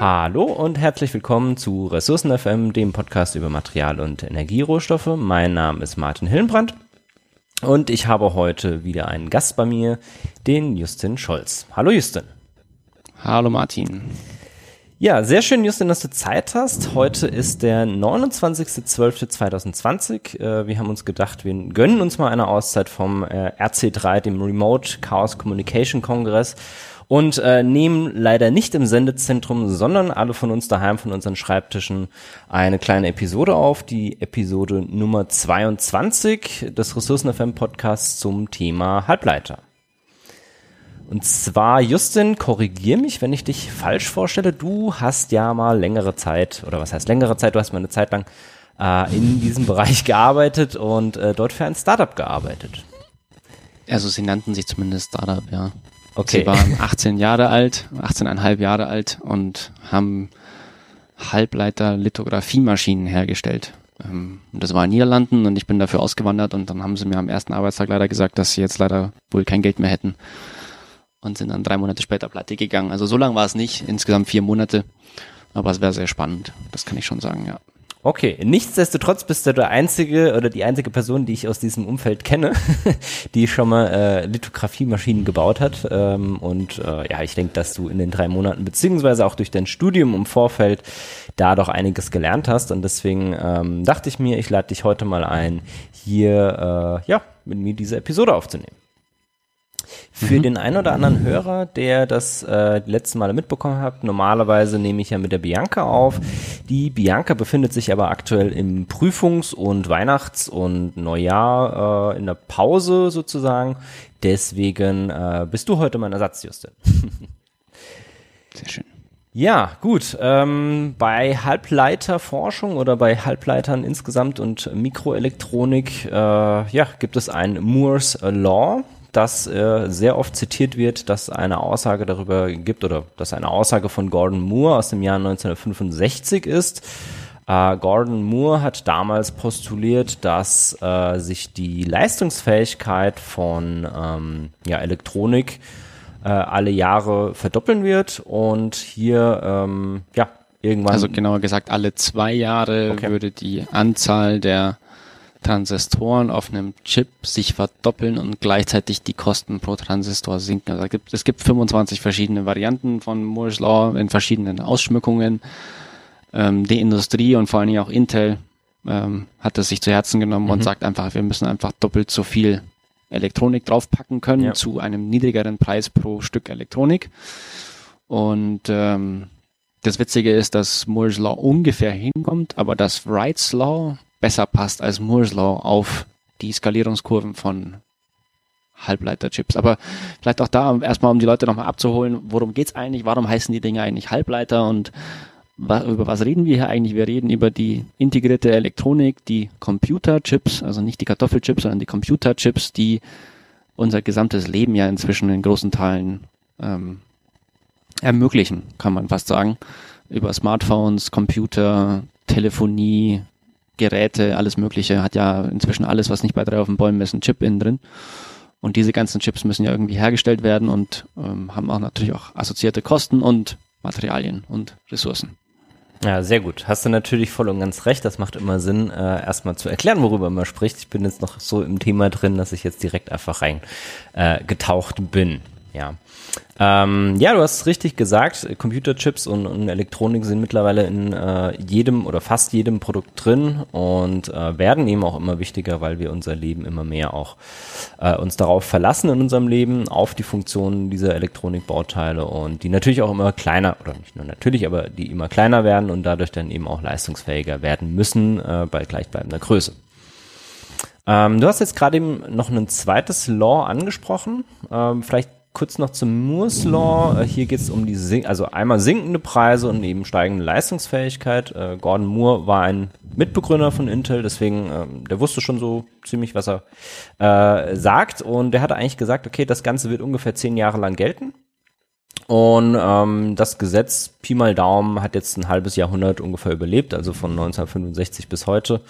Hallo und herzlich willkommen zu Ressourcen FM, dem Podcast über Material- und Energierohstoffe. Mein Name ist Martin Hillenbrand und ich habe heute wieder einen Gast bei mir, den Justin Scholz. Hallo Justin. Hallo Martin. Ja, sehr schön, Justin, dass du Zeit hast. Heute ist der 29.12.2020. Äh, wir haben uns gedacht, wir gönnen uns mal eine Auszeit vom äh, RC3, dem Remote Chaos Communication Kongress und äh, nehmen leider nicht im Sendezentrum, sondern alle von uns daheim von unseren Schreibtischen eine kleine Episode auf, die Episode Nummer 22 des Ressourcen FM Podcasts zum Thema Halbleiter. Und zwar, Justin, korrigier mich, wenn ich dich falsch vorstelle. Du hast ja mal längere Zeit, oder was heißt längere Zeit, du hast mal eine Zeit lang äh, in diesem Bereich gearbeitet und äh, dort für ein Startup gearbeitet. Also sie nannten sich zumindest Startup, ja. Okay. Sie waren 18 Jahre alt, 18,5 Jahre alt und haben Halbleiter-Lithografiemaschinen hergestellt. Ähm, und das war in Niederlanden und ich bin dafür ausgewandert und dann haben sie mir am ersten Arbeitstag leider gesagt, dass sie jetzt leider wohl kein Geld mehr hätten und sind dann drei Monate später pleite gegangen. Also so lange war es nicht, insgesamt vier Monate, aber es wäre sehr spannend, das kann ich schon sagen, ja. Okay, nichtsdestotrotz bist du der einzige oder die einzige Person, die ich aus diesem Umfeld kenne, die schon mal äh, Lithografiemaschinen gebaut hat. Ähm, und äh, ja, ich denke, dass du in den drei Monaten beziehungsweise auch durch dein Studium im Vorfeld da doch einiges gelernt hast. Und deswegen ähm, dachte ich mir, ich lade dich heute mal ein, hier äh, ja mit mir diese Episode aufzunehmen. Für mhm. den einen oder anderen Hörer, der das äh, die letzten Male mitbekommen hat, normalerweise nehme ich ja mit der Bianca auf. Die Bianca befindet sich aber aktuell im Prüfungs- und Weihnachts- und Neujahr äh, in der Pause sozusagen. Deswegen äh, bist du heute mein Ersatz, Justin. Sehr schön. Ja, gut. Ähm, bei Halbleiterforschung oder bei Halbleitern insgesamt und Mikroelektronik äh, ja, gibt es ein Moore's Law dass äh, sehr oft zitiert wird, dass eine Aussage darüber gibt oder dass eine Aussage von Gordon Moore aus dem Jahr 1965 ist. Äh, Gordon Moore hat damals postuliert, dass äh, sich die Leistungsfähigkeit von ähm, ja, Elektronik äh, alle Jahre verdoppeln wird und hier ähm, ja irgendwann. Also genauer gesagt, alle zwei Jahre okay. würde die Anzahl der Transistoren auf einem Chip sich verdoppeln und gleichzeitig die Kosten pro Transistor sinken. Also es gibt, es gibt 25 verschiedene Varianten von Moore's Law in verschiedenen Ausschmückungen. Ähm, die Industrie und vor allen Dingen auch Intel ähm, hat es sich zu Herzen genommen mhm. und sagt einfach, wir müssen einfach doppelt so viel Elektronik draufpacken können ja. zu einem niedrigeren Preis pro Stück Elektronik. Und ähm, das Witzige ist, dass Moore's Law ungefähr hinkommt, aber das Wright's Law besser passt als Moore's Law auf die Skalierungskurven von Halbleiterchips. Aber vielleicht auch da erstmal, um die Leute nochmal abzuholen, worum geht's eigentlich? Warum heißen die Dinge eigentlich Halbleiter und über was reden wir hier eigentlich? Wir reden über die integrierte Elektronik, die Computerchips, also nicht die Kartoffelchips, sondern die Computerchips, die unser gesamtes Leben ja inzwischen in großen Teilen ähm, ermöglichen, kann man fast sagen. Über Smartphones, Computer, Telefonie, Geräte, alles Mögliche, hat ja inzwischen alles, was nicht bei drei auf den Bäumen ist, ein Chip innen drin. Und diese ganzen Chips müssen ja irgendwie hergestellt werden und ähm, haben auch natürlich auch assoziierte Kosten und Materialien und Ressourcen. Ja, sehr gut. Hast du natürlich voll und ganz recht. Das macht immer Sinn, äh, erstmal zu erklären, worüber man spricht. Ich bin jetzt noch so im Thema drin, dass ich jetzt direkt einfach rein äh, bin. Ja. Ähm, ja, du hast richtig gesagt, Computerchips und, und Elektronik sind mittlerweile in äh, jedem oder fast jedem Produkt drin und äh, werden eben auch immer wichtiger, weil wir unser Leben immer mehr auch äh, uns darauf verlassen in unserem Leben, auf die Funktionen dieser Elektronikbauteile und die natürlich auch immer kleiner, oder nicht nur natürlich, aber die immer kleiner werden und dadurch dann eben auch leistungsfähiger werden müssen äh, bei gleichbleibender Größe. Ähm, du hast jetzt gerade eben noch ein zweites Law angesprochen. Ähm, vielleicht kurz noch zum Moore's Law. Äh, hier geht es um die, also einmal sinkende Preise und eben steigende Leistungsfähigkeit. Äh, Gordon Moore war ein Mitbegründer von Intel, deswegen, ähm, der wusste schon so ziemlich, was er äh, sagt. Und der hatte eigentlich gesagt, okay, das Ganze wird ungefähr zehn Jahre lang gelten. Und ähm, das Gesetz, Pi mal Daumen, hat jetzt ein halbes Jahrhundert ungefähr überlebt, also von 1965 bis heute.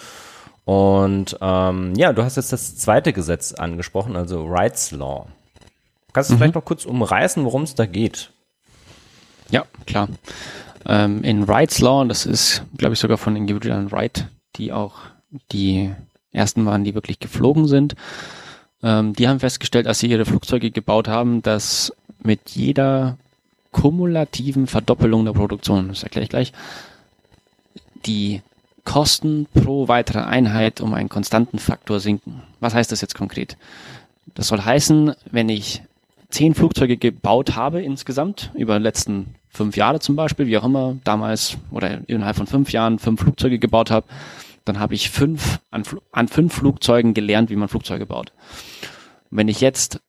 Und ähm, ja, du hast jetzt das zweite Gesetz angesprochen, also Rights Law. Kannst du mhm. vielleicht noch kurz umreißen, worum es da geht? Ja, klar. Ähm, in Rights Law, das ist, glaube ich, sogar von Individual Wright, die auch die ersten waren, die wirklich geflogen sind. Ähm, die haben festgestellt, als sie ihre Flugzeuge gebaut haben, dass mit jeder kumulativen Verdoppelung der Produktion, das erkläre ich gleich, die Kosten pro weitere Einheit um einen konstanten Faktor sinken. Was heißt das jetzt konkret? Das soll heißen, wenn ich zehn Flugzeuge gebaut habe insgesamt, über die letzten fünf Jahre zum Beispiel, wie auch immer, damals oder innerhalb von fünf Jahren fünf Flugzeuge gebaut habe, dann habe ich fünf an, an fünf Flugzeugen gelernt, wie man Flugzeuge baut. Wenn ich jetzt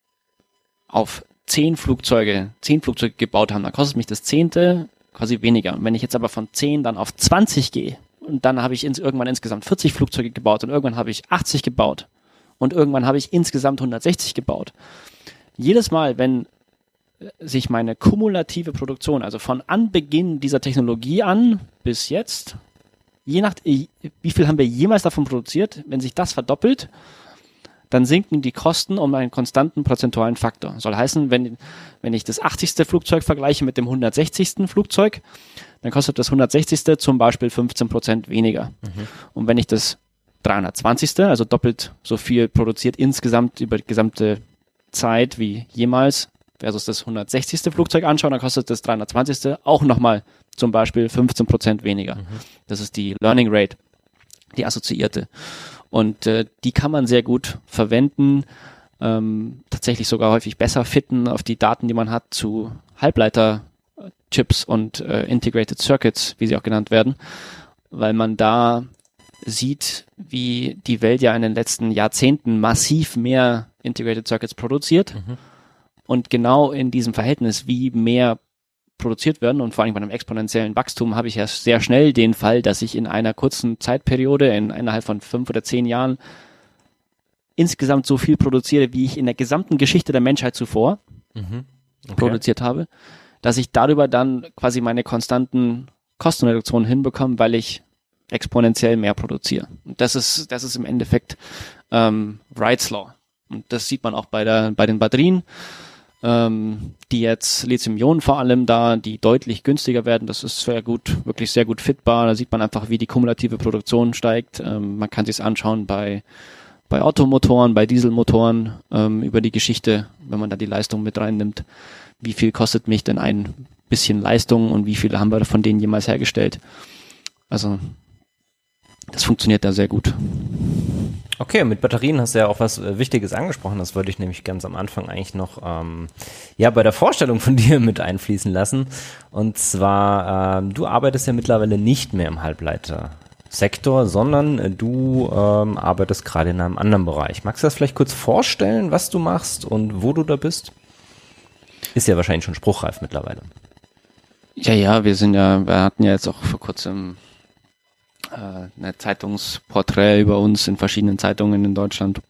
auf zehn Flugzeuge, zehn Flugzeuge gebaut habe, dann kostet mich das zehnte quasi weniger. wenn ich jetzt aber von zehn dann auf 20 gehe, und dann habe ich ins, irgendwann insgesamt 40 Flugzeuge gebaut und irgendwann habe ich 80 gebaut und irgendwann habe ich insgesamt 160 gebaut jedes Mal, wenn äh, sich meine kumulative Produktion, also von Anbeginn dieser Technologie an bis jetzt, je nach, äh, wie viel haben wir jemals davon produziert, wenn sich das verdoppelt, dann sinken die Kosten um einen konstanten prozentualen Faktor. Soll heißen, wenn, wenn ich das 80. Flugzeug vergleiche mit dem 160. Flugzeug, dann kostet das 160. zum Beispiel 15 Prozent weniger. Mhm. Und wenn ich das 320. also doppelt so viel produziert insgesamt über die gesamte Zeit wie jemals versus das 160. Flugzeug anschauen, dann kostet das 320. auch nochmal zum Beispiel 15 Prozent weniger. Mhm. Das ist die Learning Rate, die assoziierte. Und äh, die kann man sehr gut verwenden, ähm, tatsächlich sogar häufig besser fitten auf die Daten, die man hat zu Halbleiter-Chips und äh, Integrated Circuits, wie sie auch genannt werden, weil man da sieht, wie die Welt ja in den letzten Jahrzehnten massiv mehr Integrated Circuits produziert. Mhm. Und genau in diesem Verhältnis, wie mehr produziert werden und vor allem bei einem exponentiellen Wachstum habe ich ja sehr schnell den Fall, dass ich in einer kurzen Zeitperiode, in innerhalb von fünf oder zehn Jahren, insgesamt so viel produziere, wie ich in der gesamten Geschichte der Menschheit zuvor mhm. okay. produziert habe, dass ich darüber dann quasi meine konstanten Kostenreduktionen hinbekomme, weil ich exponentiell mehr produziere. Und das ist, das ist im Endeffekt ähm, Wright's Law. Und das sieht man auch bei, der, bei den Batterien, ähm, die jetzt Lithium-Ionen vor allem da, die deutlich günstiger werden. Das ist sehr gut, wirklich sehr gut fitbar. Da sieht man einfach, wie die kumulative Produktion steigt. Ähm, man kann sich anschauen bei, bei Automotoren, bei Dieselmotoren ähm, über die Geschichte, wenn man da die Leistung mit reinnimmt. Wie viel kostet mich denn ein bisschen Leistung und wie viele haben wir von denen jemals hergestellt? Also das funktioniert da sehr gut. Okay, mit Batterien hast du ja auch was äh, Wichtiges angesprochen. Das wollte ich nämlich ganz am Anfang eigentlich noch ähm, ja bei der Vorstellung von dir mit einfließen lassen. Und zwar, ähm, du arbeitest ja mittlerweile nicht mehr im Halbleitersektor, sondern äh, du ähm, arbeitest gerade in einem anderen Bereich. Magst du das vielleicht kurz vorstellen, was du machst und wo du da bist? Ist ja wahrscheinlich schon spruchreif mittlerweile. Ja, ja, wir sind ja, wir hatten ja jetzt auch vor kurzem eine Zeitungsporträt über uns in verschiedenen Zeitungen in Deutschland.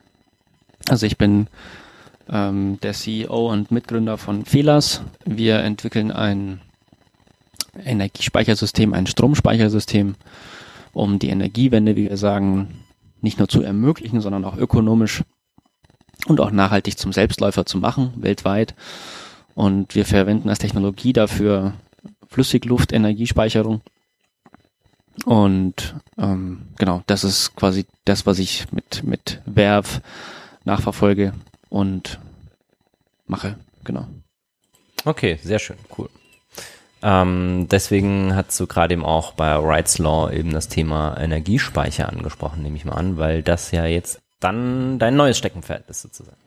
Also ich bin ähm, der CEO und Mitgründer von Felas. Wir entwickeln ein Energiespeichersystem, ein Stromspeichersystem, um die Energiewende, wie wir sagen, nicht nur zu ermöglichen, sondern auch ökonomisch und auch nachhaltig zum Selbstläufer zu machen, weltweit. Und wir verwenden als Technologie dafür Flüssigluft-Energiespeicherung und ähm, genau, das ist quasi das, was ich mit, mit Verve nachverfolge und mache. Genau. Okay, sehr schön, cool. Ähm, deswegen hast du gerade eben auch bei Rights Law eben das Thema Energiespeicher angesprochen, nehme ich mal an, weil das ja jetzt dann dein neues Steckenpferd ist sozusagen.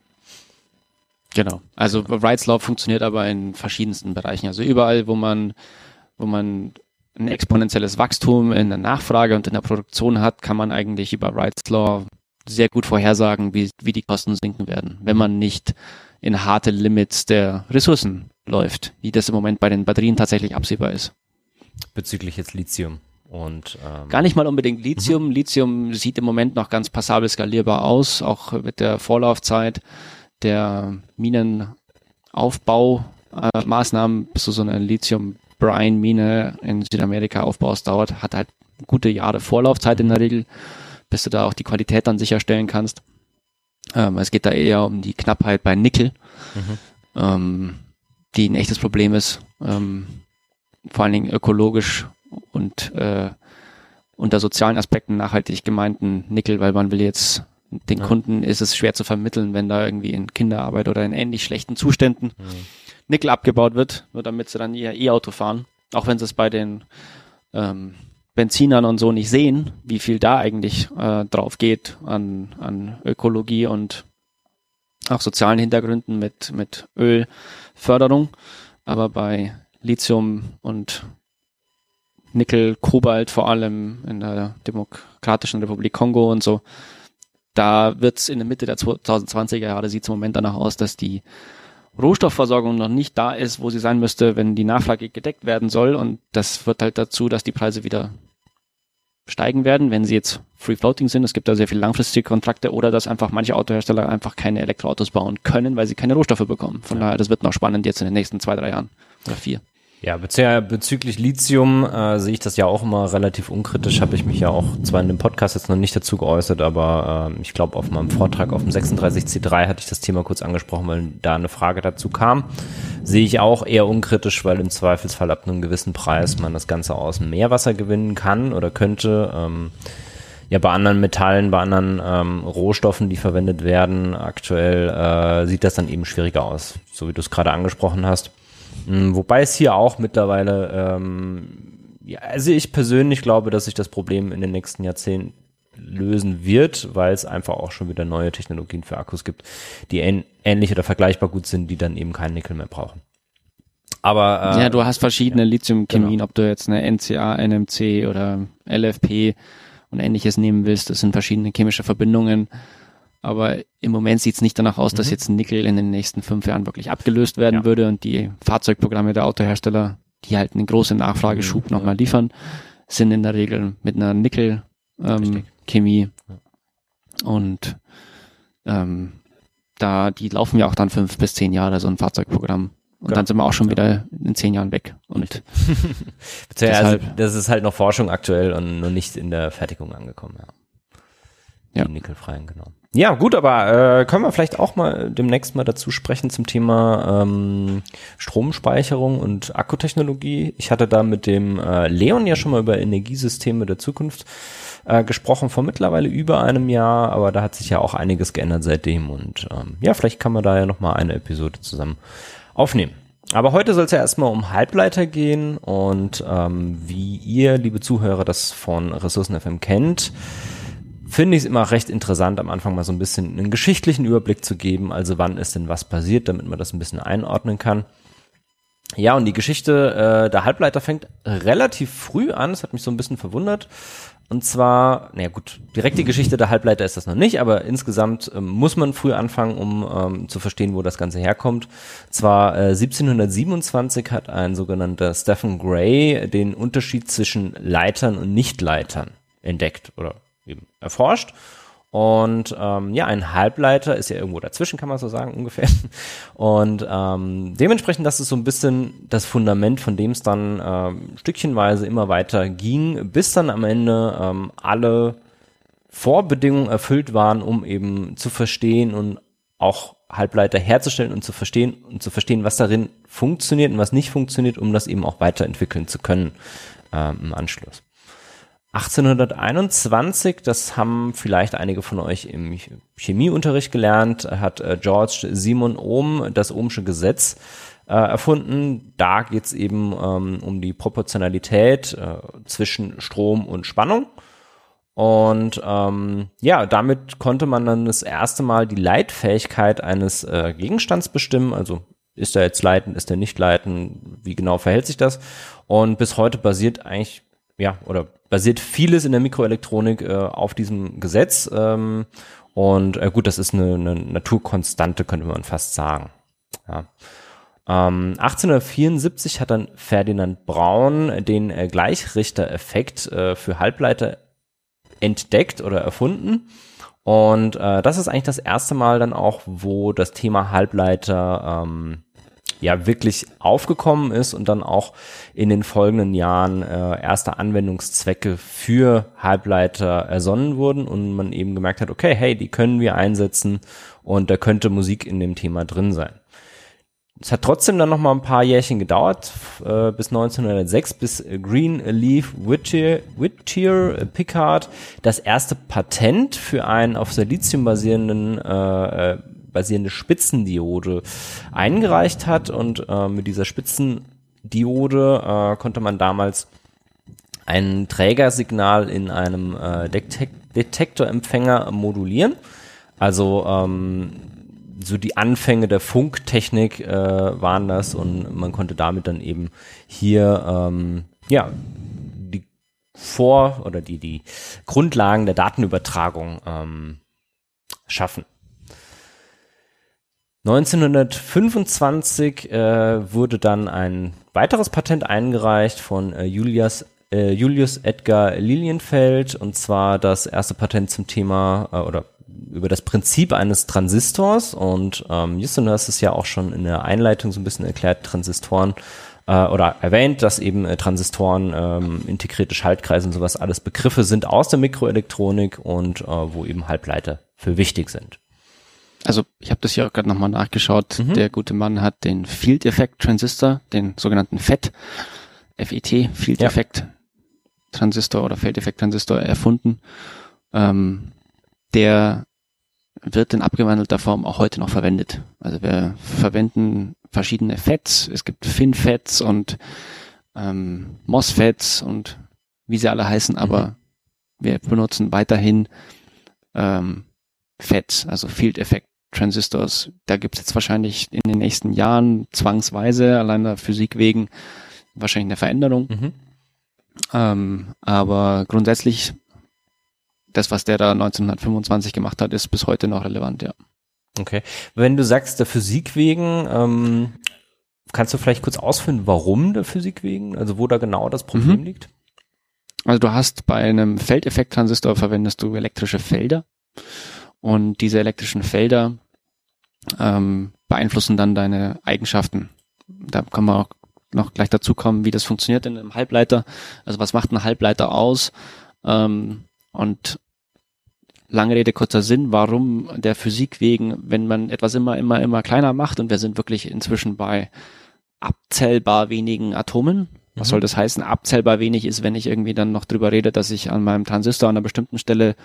Genau. Also Rights Law funktioniert aber in verschiedensten Bereichen. Also überall, wo man, wo man ein exponentielles Wachstum in der Nachfrage und in der Produktion hat, kann man eigentlich über Wright's Law sehr gut vorhersagen, wie, wie die Kosten sinken werden. Wenn man nicht in harte Limits der Ressourcen läuft, wie das im Moment bei den Batterien tatsächlich absehbar ist. Bezüglich jetzt Lithium. Und, ähm Gar nicht mal unbedingt Lithium. Mhm. Lithium sieht im Moment noch ganz passabel skalierbar aus, auch mit der Vorlaufzeit der Minenaufbaumaßnahmen, äh, bis du so eine Lithium-Brine-Mine in Südamerika aufbaust, dauert, hat halt gute Jahre Vorlaufzeit in der Regel, bis du da auch die Qualität dann sicherstellen kannst. Ähm, es geht da eher um die Knappheit bei Nickel, mhm. ähm, die ein echtes Problem ist, ähm, vor allen Dingen ökologisch und äh, unter sozialen Aspekten nachhaltig gemeinten Nickel, weil man will jetzt den ja. Kunden ist es schwer zu vermitteln, wenn da irgendwie in Kinderarbeit oder in ähnlich schlechten Zuständen mhm. Nickel abgebaut wird, nur damit sie dann ihr E-Auto fahren. Auch wenn sie es bei den ähm, Benzinern und so nicht sehen, wie viel da eigentlich äh, drauf geht an, an Ökologie und auch sozialen Hintergründen mit, mit Ölförderung. Aber bei Lithium und Nickel, Kobalt vor allem in der Demokratischen Republik Kongo und so. Da wird es in der Mitte der 2020er Jahre sieht es im Moment danach aus, dass die Rohstoffversorgung noch nicht da ist, wo sie sein müsste, wenn die Nachfrage gedeckt werden soll. Und das führt halt dazu, dass die Preise wieder steigen werden, wenn sie jetzt Free Floating sind. Es gibt da sehr viele langfristige Kontrakte oder dass einfach manche Autohersteller einfach keine Elektroautos bauen können, weil sie keine Rohstoffe bekommen. Von ja. daher, das wird noch spannend jetzt in den nächsten zwei, drei Jahren oder vier. Ja, bezüglich Lithium äh, sehe ich das ja auch immer relativ unkritisch. Habe ich mich ja auch zwar in dem Podcast jetzt noch nicht dazu geäußert, aber äh, ich glaube auf meinem Vortrag auf dem 36C3 hatte ich das Thema kurz angesprochen, weil da eine Frage dazu kam. Sehe ich auch eher unkritisch, weil im Zweifelsfall ab einem gewissen Preis man das Ganze aus dem Meerwasser gewinnen kann oder könnte. Ähm, ja, bei anderen Metallen, bei anderen ähm, Rohstoffen, die verwendet werden, aktuell äh, sieht das dann eben schwieriger aus, so wie du es gerade angesprochen hast. Hm, wobei es hier auch mittlerweile, ähm, ja, also ich persönlich glaube, dass sich das Problem in den nächsten Jahrzehnten lösen wird, weil es einfach auch schon wieder neue Technologien für Akkus gibt, die ähnlich oder vergleichbar gut sind, die dann eben keinen Nickel mehr brauchen. Aber äh, ja, du hast verschiedene ja, Lithium-Chemien, genau. ob du jetzt eine NCA, NMC oder LFP und ähnliches nehmen willst. Das sind verschiedene chemische Verbindungen. Aber im Moment sieht es nicht danach aus, mhm. dass jetzt Nickel in den nächsten fünf Jahren wirklich abgelöst werden ja. würde und die Fahrzeugprogramme der Autohersteller, die halt eine große Nachfrageschub mhm, nochmal liefern, sind in der Regel mit einer Nickel-Chemie. Ähm, ja. Und ähm, da, die laufen ja auch dann fünf bis zehn Jahre, so ein Fahrzeugprogramm. Und ja. dann sind wir auch schon wieder in zehn Jahren weg. Und also, das ist halt noch Forschung aktuell und noch nicht in der Fertigung angekommen, ja. Die ja. nickelfreien, genau. Ja, gut, aber äh, können wir vielleicht auch mal demnächst mal dazu sprechen zum Thema ähm, Stromspeicherung und Akkutechnologie. Ich hatte da mit dem äh, Leon ja schon mal über Energiesysteme der Zukunft äh, gesprochen, vor mittlerweile über einem Jahr, aber da hat sich ja auch einiges geändert seitdem und ähm, ja, vielleicht kann man da ja noch mal eine Episode zusammen aufnehmen. Aber heute soll es ja erstmal um Halbleiter gehen und ähm, wie ihr, liebe Zuhörer, das von Ressourcen FM kennt finde ich es immer recht interessant, am Anfang mal so ein bisschen einen geschichtlichen Überblick zu geben, also wann ist denn was passiert, damit man das ein bisschen einordnen kann. Ja, und die Geschichte äh, der Halbleiter fängt relativ früh an, das hat mich so ein bisschen verwundert. Und zwar, naja gut, direkt die Geschichte der Halbleiter ist das noch nicht, aber insgesamt ähm, muss man früh anfangen, um ähm, zu verstehen, wo das Ganze herkommt. Zwar äh, 1727 hat ein sogenannter Stephen Gray den Unterschied zwischen Leitern und Nichtleitern entdeckt oder eben erforscht. Und ähm, ja, ein Halbleiter ist ja irgendwo dazwischen, kann man so sagen, ungefähr. Und ähm, dementsprechend, das ist so ein bisschen das Fundament, von dem es dann ähm, stückchenweise immer weiter ging, bis dann am Ende ähm, alle Vorbedingungen erfüllt waren, um eben zu verstehen und auch Halbleiter herzustellen und zu verstehen und zu verstehen, was darin funktioniert und was nicht funktioniert, um das eben auch weiterentwickeln zu können ähm, im Anschluss. 1821, das haben vielleicht einige von euch im Chemieunterricht gelernt, hat äh, George Simon Ohm das Ohmsche Gesetz äh, erfunden. Da geht es eben ähm, um die Proportionalität äh, zwischen Strom und Spannung. Und ähm, ja, damit konnte man dann das erste Mal die Leitfähigkeit eines äh, Gegenstands bestimmen. Also ist er jetzt leitend, ist er nicht leitend, wie genau verhält sich das? Und bis heute basiert eigentlich ja, oder basiert vieles in der Mikroelektronik äh, auf diesem Gesetz. Ähm, Und äh, gut, das ist eine, eine Naturkonstante, könnte man fast sagen. Ja. Ähm, 1874 hat dann Ferdinand Braun den äh, Gleichrichter-Effekt äh, für Halbleiter entdeckt oder erfunden. Und äh, das ist eigentlich das erste Mal dann auch, wo das Thema Halbleiter ähm, ja wirklich aufgekommen ist und dann auch in den folgenden Jahren äh, erste Anwendungszwecke für Halbleiter ersonnen wurden und man eben gemerkt hat, okay, hey, die können wir einsetzen und da könnte Musik in dem Thema drin sein. Es hat trotzdem dann noch mal ein paar Jährchen gedauert, äh, bis 1906, bis Greenleaf Whittier, Whittier Pickard das erste Patent für einen auf Silizium basierenden äh, äh, basierende Spitzendiode eingereicht hat und äh, mit dieser Spitzendiode äh, konnte man damals ein Trägersignal in einem äh, Detek Detektorempfänger modulieren. Also ähm, so die Anfänge der Funktechnik äh, waren das und man konnte damit dann eben hier ähm, ja die Vor- oder die die Grundlagen der Datenübertragung ähm, schaffen. 1925 äh, wurde dann ein weiteres Patent eingereicht von äh, Julius, äh, Julius Edgar Lilienfeld und zwar das erste Patent zum Thema äh, oder über das Prinzip eines Transistors und ähm, Justin, du hast es ja auch schon in der Einleitung so ein bisschen erklärt, Transistoren äh, oder erwähnt, dass eben äh, Transistoren, ähm, integrierte Schaltkreise und sowas alles Begriffe sind aus der Mikroelektronik und äh, wo eben Halbleiter für wichtig sind. Also ich habe das hier auch gerade nochmal nachgeschaut. Mhm. Der gute Mann hat den Field Effect Transistor, den sogenannten FET, FET, Field ja. Effect Transistor oder Feldeffekt Transistor erfunden. Ähm, der wird in abgewandelter Form auch heute noch verwendet. Also wir verwenden verschiedene FETs. Es gibt FinFETs und ähm, MOSFETs und wie sie alle heißen, aber mhm. wir benutzen weiterhin ähm, FETs, also Field Effect Transistors. Da gibt es jetzt wahrscheinlich in den nächsten Jahren zwangsweise, allein der Physik wegen, wahrscheinlich eine Veränderung. Mhm. Ähm, aber grundsätzlich, das, was der da 1925 gemacht hat, ist bis heute noch relevant, ja. Okay. Wenn du sagst, der Physik wegen, ähm, kannst du vielleicht kurz ausführen, warum der Physik wegen? Also wo da genau das Problem mhm. liegt? Also du hast bei einem Feldeffekt-Transistor verwendest du elektrische Felder und diese elektrischen Felder ähm, beeinflussen dann deine Eigenschaften. Da kann man auch noch gleich dazu kommen, wie das funktioniert in einem Halbleiter. Also was macht ein Halbleiter aus? Ähm, und lange Rede, kurzer Sinn, warum der Physik wegen, wenn man etwas immer, immer, immer kleiner macht und wir sind wirklich inzwischen bei abzählbar wenigen Atomen. Was mhm. soll das heißen? Abzählbar wenig ist, wenn ich irgendwie dann noch drüber rede, dass ich an meinem Transistor an einer bestimmten Stelle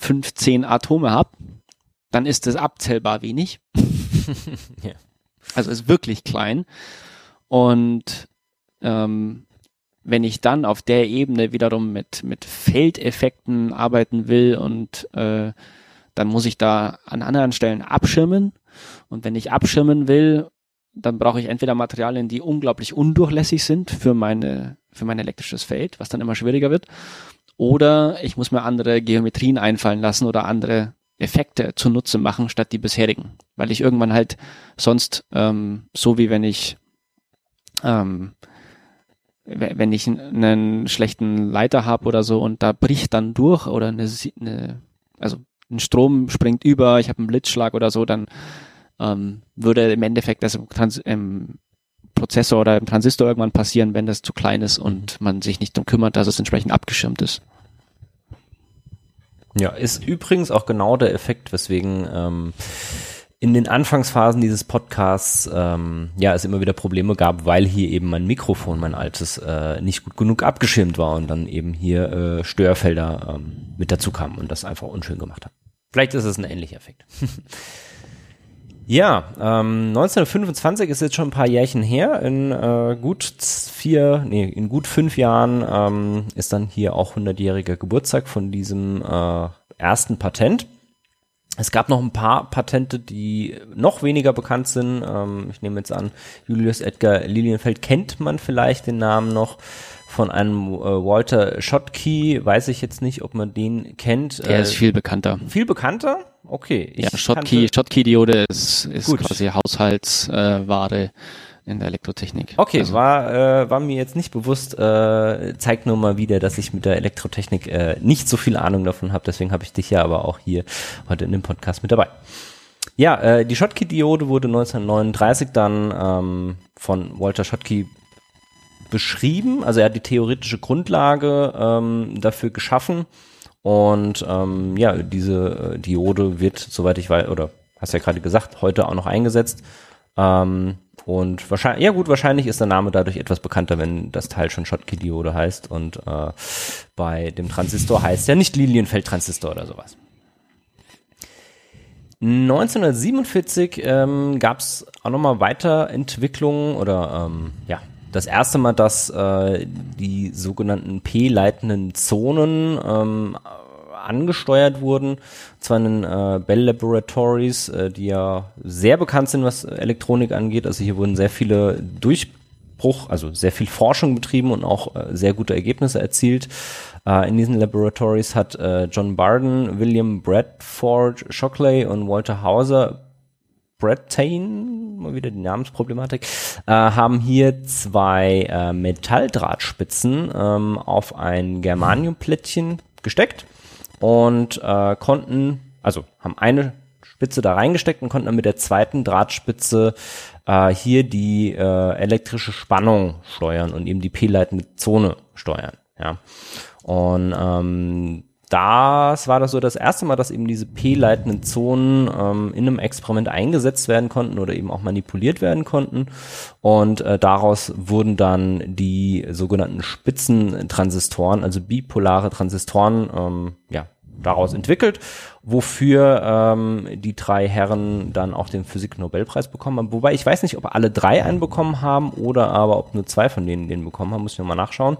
15 Atome habe, dann ist es abzählbar wenig. ja. Also ist wirklich klein. Und ähm, wenn ich dann auf der Ebene wiederum mit, mit Feldeffekten arbeiten will und äh, dann muss ich da an anderen Stellen abschirmen. Und wenn ich abschirmen will, dann brauche ich entweder Materialien, die unglaublich undurchlässig sind für meine, für mein elektrisches Feld, was dann immer schwieriger wird. Oder ich muss mir andere Geometrien einfallen lassen oder andere Effekte zunutze machen statt die bisherigen. Weil ich irgendwann halt sonst, ähm, so wie wenn ich, ähm, wenn ich einen schlechten Leiter habe oder so und da bricht dann durch oder eine, eine also ein Strom springt über, ich habe einen Blitzschlag oder so, dann ähm, würde im Endeffekt das im, Trans im Prozessor oder im Transistor irgendwann passieren, wenn das zu klein ist und man sich nicht darum kümmert, dass es entsprechend abgeschirmt ist. Ja, ist übrigens auch genau der Effekt, weswegen ähm, in den Anfangsphasen dieses Podcasts ähm, ja es immer wieder Probleme gab, weil hier eben mein Mikrofon, mein altes, äh, nicht gut genug abgeschirmt war und dann eben hier äh, Störfelder ähm, mit dazu kamen und das einfach unschön gemacht hat. Vielleicht ist es ein ähnlicher Effekt. Ja, ähm, 1925 ist jetzt schon ein paar Jährchen her. In äh, gut vier, nee, in gut fünf Jahren ähm, ist dann hier auch 100-jähriger Geburtstag von diesem äh, ersten Patent. Es gab noch ein paar Patente, die noch weniger bekannt sind. Ähm, ich nehme jetzt an, Julius Edgar Lilienfeld kennt man vielleicht den Namen noch von einem äh, Walter Schottky, weiß ich jetzt nicht, ob man den kennt. Der äh, ist viel bekannter. Viel bekannter? Okay. ja, Schottky, Schottky-Diode ist, ist quasi Haushaltsware. Äh, in der Elektrotechnik. Okay, also. war, äh, war mir jetzt nicht bewusst, äh, zeigt nur mal wieder, dass ich mit der Elektrotechnik äh, nicht so viel Ahnung davon habe, deswegen habe ich dich ja aber auch hier heute in dem Podcast mit dabei. Ja, äh, die Schottky-Diode wurde 1939 dann ähm, von Walter Schottky beschrieben, also er hat die theoretische Grundlage ähm, dafür geschaffen und ähm, ja, diese äh, Diode wird, soweit ich weiß, oder hast ja gerade gesagt, heute auch noch eingesetzt. Ähm, und wahrscheinlich, ja gut, wahrscheinlich ist der Name dadurch etwas bekannter, wenn das Teil schon Schottky-Diode heißt und äh, bei dem Transistor heißt ja nicht Lilienfeld-Transistor oder sowas. 1947 ähm, gab es auch nochmal Weiterentwicklungen oder ähm, ja, das erste Mal, dass äh, die sogenannten P-leitenden Zonen ähm, angesteuert wurden. Zwar in äh, Bell Laboratories, äh, die ja sehr bekannt sind, was Elektronik angeht. Also hier wurden sehr viele Durchbruch, also sehr viel Forschung betrieben und auch äh, sehr gute Ergebnisse erzielt. Äh, in diesen Laboratories hat äh, John Barden, William Bradford Shockley und Walter Hauser Brattain, mal wieder die Namensproblematik, äh, haben hier zwei äh, Metalldrahtspitzen ähm, auf ein Germaniumplättchen gesteckt und äh, konnten, also haben eine Spitze da reingesteckt und konnten dann mit der zweiten Drahtspitze äh, hier die äh, elektrische Spannung steuern und eben die P-leitende Zone steuern. Ja. Und ähm, das war das so das erste Mal, dass eben diese P-leitenden Zonen ähm, in einem Experiment eingesetzt werden konnten oder eben auch manipuliert werden konnten. Und äh, daraus wurden dann die sogenannten Spitzentransistoren, also bipolare Transistoren, ähm, ja, daraus entwickelt, wofür ähm, die drei Herren dann auch den Physik-Nobelpreis bekommen haben. Wobei ich weiß nicht, ob alle drei einen bekommen haben oder aber ob nur zwei von denen den bekommen haben, muss ich mal nachschauen.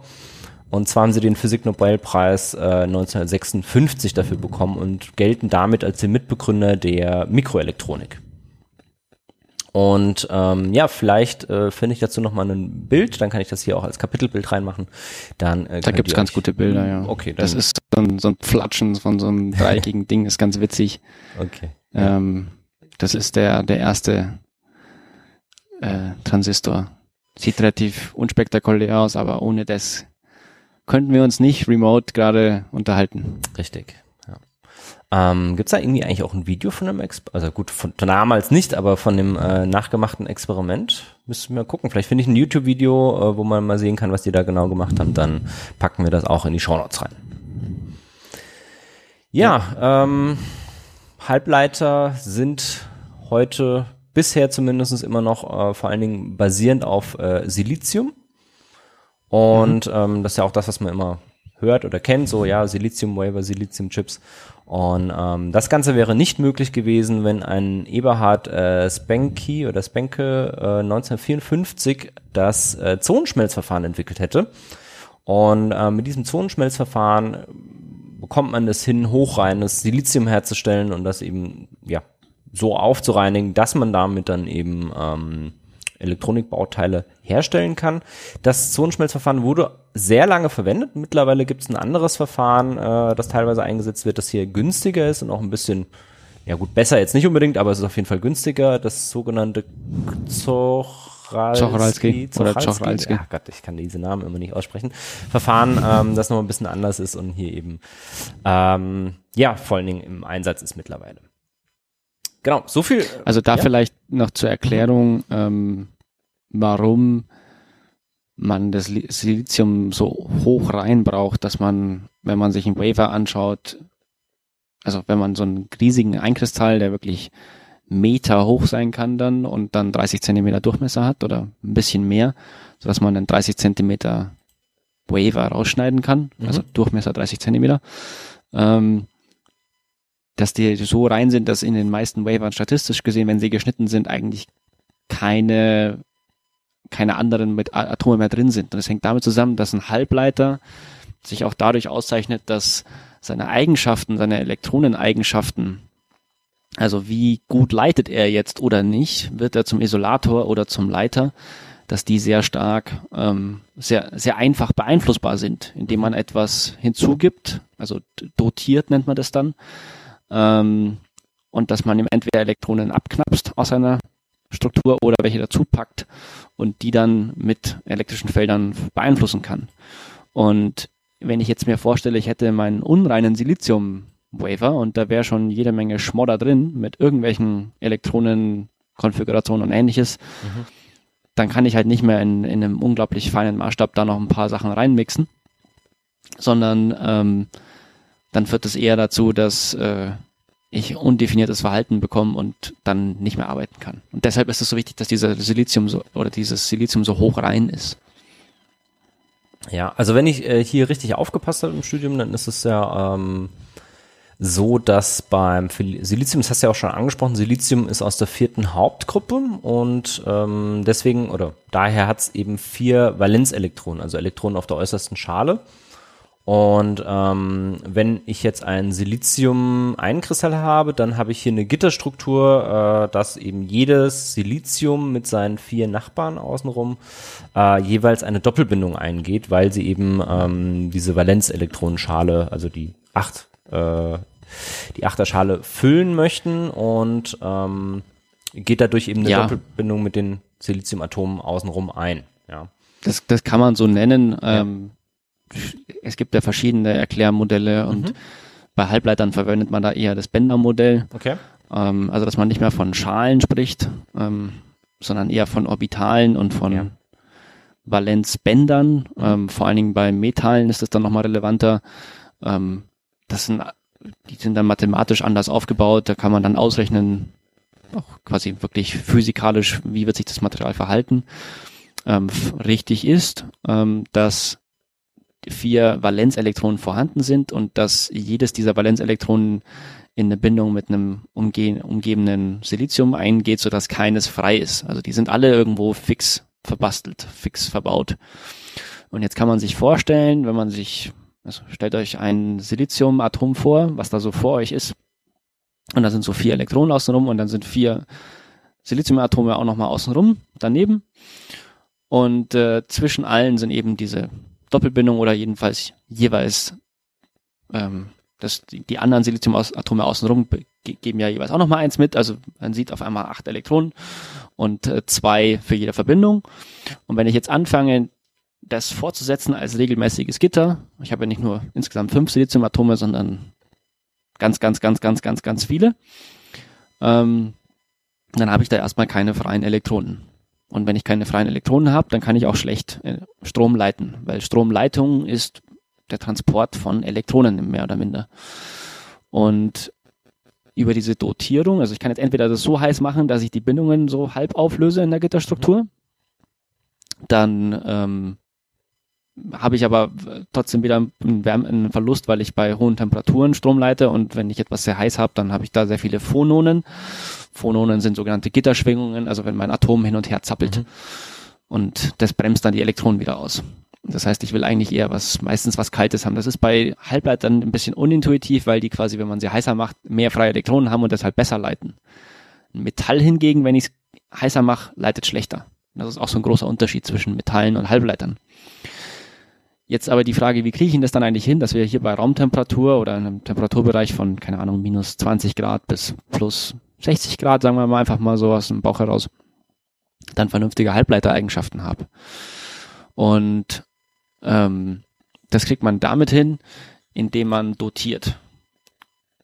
Und zwar haben sie den Physik-Nobelpreis äh, 1956 dafür bekommen und gelten damit als die Mitbegründer der Mikroelektronik. Und ähm, ja, vielleicht äh, finde ich dazu nochmal ein Bild, dann kann ich das hier auch als Kapitelbild reinmachen. Dann, äh, da gibt's ganz gute Bilder, ja. Okay, das ist so ein, so ein Flatschen von so einem dreieckigen Ding, ist ganz witzig. Okay. Ähm, das ist der, der erste äh, Transistor. Sieht relativ unspektakulär aus, aber ohne das könnten wir uns nicht remote gerade unterhalten. Richtig. Ja. Ähm, Gibt da irgendwie eigentlich auch ein Video von dem Experiment? Also gut, von damals nicht, aber von dem äh, nachgemachten Experiment? Müssen wir gucken. Vielleicht finde ich ein YouTube-Video, äh, wo man mal sehen kann, was die da genau gemacht haben. Dann packen wir das auch in die Show Notes rein. Ja, ja. Ähm, Halbleiter sind heute bisher zumindest immer noch äh, vor allen Dingen basierend auf äh, Silizium. Und mhm. ähm, das ist ja auch das, was man immer hört oder kennt, so ja, Silizium-Waver, Silizium-Chips. Und ähm, das Ganze wäre nicht möglich gewesen, wenn ein Eberhard äh, Spenke oder Spenke äh, 1954 das äh, Zonenschmelzverfahren entwickelt hätte. Und äh, mit diesem Zonenschmelzverfahren bekommt man es hin, hochreines Silizium herzustellen und das eben ja so aufzureinigen, dass man damit dann eben ähm, Elektronikbauteile herstellen kann. Das Zonenschmelzverfahren wurde sehr lange verwendet. Mittlerweile gibt es ein anderes Verfahren, äh, das teilweise eingesetzt wird, das hier günstiger ist und auch ein bisschen, ja gut, besser jetzt nicht unbedingt, aber es ist auf jeden Fall günstiger. Das sogenannte Zochralski. Oder Zochralski. Ach Gott, ich kann diese Namen immer nicht aussprechen. Verfahren, ähm, das noch ein bisschen anders ist und hier eben, ähm, ja, vor allen Dingen im Einsatz ist mittlerweile. Genau, so viel. Also da ja? vielleicht noch zur Erklärung, ähm, warum man das Silizium so hoch rein braucht, dass man, wenn man sich einen Wafer anschaut, also wenn man so einen riesigen Einkristall, der wirklich Meter hoch sein kann dann und dann 30 Zentimeter Durchmesser hat oder ein bisschen mehr, sodass man einen 30 Zentimeter Wafer rausschneiden kann, mhm. also Durchmesser 30 Zentimeter. Ähm, dass die so rein sind, dass in den meisten Wavern statistisch gesehen, wenn sie geschnitten sind, eigentlich keine, keine anderen mit Atome mehr drin sind. Und das hängt damit zusammen, dass ein Halbleiter sich auch dadurch auszeichnet, dass seine Eigenschaften, seine Elektroneneigenschaften, also wie gut leitet er jetzt oder nicht, wird er zum Isolator oder zum Leiter, dass die sehr stark, ähm, sehr, sehr einfach beeinflussbar sind, indem man etwas hinzugibt, also dotiert nennt man das dann, ähm, und dass man ihm entweder Elektronen abknapst aus einer Struktur oder welche dazu packt und die dann mit elektrischen Feldern beeinflussen kann. Und wenn ich jetzt mir vorstelle, ich hätte meinen unreinen Silizium-Wafer und da wäre schon jede Menge Schmodder drin mit irgendwelchen Elektronenkonfigurationen und ähnliches, mhm. dann kann ich halt nicht mehr in, in einem unglaublich feinen Maßstab da noch ein paar Sachen reinmixen, sondern ähm, dann führt es eher dazu, dass äh, ich undefiniertes Verhalten bekomme und dann nicht mehr arbeiten kann. Und deshalb ist es so wichtig, dass dieser Silizium so oder dieses Silizium so hoch rein ist. Ja, also wenn ich äh, hier richtig aufgepasst habe im Studium, dann ist es ja ähm, so, dass beim Silizium, das hast du ja auch schon angesprochen, Silizium ist aus der vierten Hauptgruppe und ähm, deswegen oder daher hat es eben vier Valenzelektronen, also Elektronen auf der äußersten Schale. Und ähm, wenn ich jetzt ein Silizium-Einkristall habe, dann habe ich hier eine Gitterstruktur, äh, dass eben jedes Silizium mit seinen vier Nachbarn außenrum äh, jeweils eine Doppelbindung eingeht, weil sie eben ähm, diese Valenzelektronenschale, also die acht, äh, die Achterschale füllen möchten und ähm, geht dadurch eben eine ja. Doppelbindung mit den Siliziumatomen außenrum ein. Ja. Das, das kann man so nennen. Ja. Ähm, es gibt ja verschiedene Erklärmodelle und mhm. bei Halbleitern verwendet man da eher das Bändermodell. Okay. Ähm, also dass man nicht mehr von Schalen spricht, ähm, sondern eher von Orbitalen und von ja. Valenzbändern. Mhm. Ähm, vor allen Dingen bei Metallen ist das dann nochmal relevanter. Ähm, das sind, die sind dann mathematisch anders aufgebaut. Da kann man dann ausrechnen, auch quasi wirklich physikalisch, wie wird sich das Material verhalten. Ähm, richtig ist, ähm, dass vier Valenzelektronen vorhanden sind und dass jedes dieser Valenzelektronen in eine Bindung mit einem umge umgebenden Silizium eingeht, sodass keines frei ist. Also die sind alle irgendwo fix verbastelt, fix verbaut. Und jetzt kann man sich vorstellen, wenn man sich, also stellt euch ein Siliziumatom vor, was da so vor euch ist. Und da sind so vier Elektronen außenrum und dann sind vier Siliziumatome auch nochmal außenrum daneben. Und äh, zwischen allen sind eben diese Doppelbindung oder jedenfalls jeweils ähm, das, die, die anderen Siliziumatome außenrum geben ja jeweils auch nochmal eins mit. Also man sieht auf einmal acht Elektronen und äh, zwei für jede Verbindung. Und wenn ich jetzt anfange, das fortzusetzen als regelmäßiges Gitter, ich habe ja nicht nur insgesamt fünf Siliziumatome, sondern ganz, ganz, ganz, ganz, ganz, ganz viele, ähm, dann habe ich da erstmal keine freien Elektronen. Und wenn ich keine freien Elektronen habe, dann kann ich auch schlecht äh, Strom leiten, weil Stromleitung ist der Transport von Elektronen mehr oder minder. Und über diese Dotierung, also ich kann jetzt entweder das so heiß machen, dass ich die Bindungen so halb auflöse in der Gitterstruktur, dann ähm, habe ich aber trotzdem wieder einen, Wärme, einen Verlust, weil ich bei hohen Temperaturen Strom leite und wenn ich etwas sehr heiß habe, dann habe ich da sehr viele Phononen. Phononen sind sogenannte Gitterschwingungen, also wenn mein Atom hin und her zappelt. Mhm. Und das bremst dann die Elektronen wieder aus. Das heißt, ich will eigentlich eher was, meistens was Kaltes haben. Das ist bei Halbleitern ein bisschen unintuitiv, weil die quasi, wenn man sie heißer macht, mehr freie Elektronen haben und deshalb besser leiten. Metall hingegen, wenn ich es heißer mache, leitet schlechter. Das ist auch so ein großer Unterschied zwischen Metallen und Halbleitern. Jetzt aber die Frage, wie kriege ich denn das dann eigentlich hin, dass wir hier bei Raumtemperatur oder einem Temperaturbereich von, keine Ahnung, minus 20 Grad bis plus 60 Grad, sagen wir mal einfach mal so aus dem Bauch heraus, dann vernünftige Halbleitereigenschaften habe. Und ähm, das kriegt man damit hin, indem man dotiert.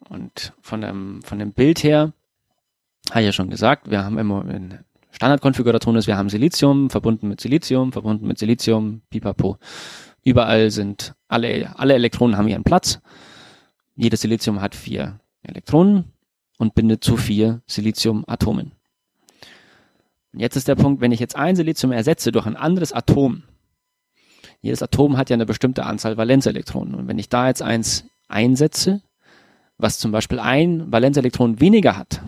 Und von dem, von dem Bild her, habe ich ja schon gesagt, wir haben immer in Standardkonfiguration ist, wir haben Silizium verbunden mit Silizium, verbunden mit Silizium, pipapo. Überall sind alle, alle Elektronen haben ihren Platz. Jedes Silizium hat vier Elektronen und bindet zu vier Siliziumatomen. Jetzt ist der Punkt, wenn ich jetzt ein Silizium ersetze durch ein anderes Atom, jedes Atom hat ja eine bestimmte Anzahl Valenzelektronen. Und wenn ich da jetzt eins einsetze, was zum Beispiel ein Valenzelektron weniger hat,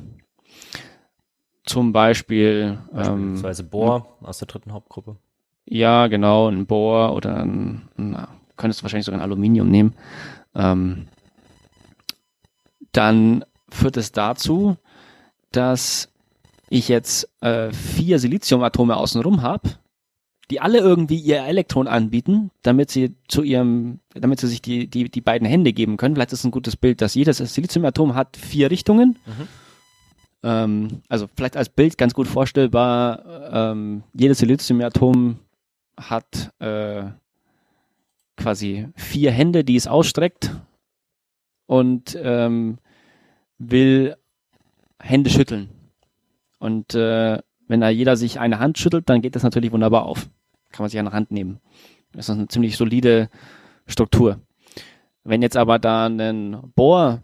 zum Beispiel Beispielsweise ähm, Bohr aus der dritten Hauptgruppe. Ja, genau, ein Bohr oder ein, na, könntest du wahrscheinlich sogar ein Aluminium nehmen. Ähm, dann führt es dazu, dass ich jetzt äh, vier Siliziumatome außenrum habe, die alle irgendwie ihr Elektron anbieten, damit sie zu ihrem, damit sie sich die, die, die beiden Hände geben können. Vielleicht ist es ein gutes Bild, dass jedes Siliziumatom hat vier Richtungen. Mhm. Ähm, also vielleicht als Bild ganz gut vorstellbar, ähm, jedes Siliziumatom hat äh, quasi vier Hände, die es ausstreckt und ähm, will Hände schütteln. Und äh, wenn da jeder sich eine Hand schüttelt, dann geht das natürlich wunderbar auf. Kann man sich eine Hand nehmen. Das ist eine ziemlich solide Struktur. Wenn jetzt aber da ein Bohr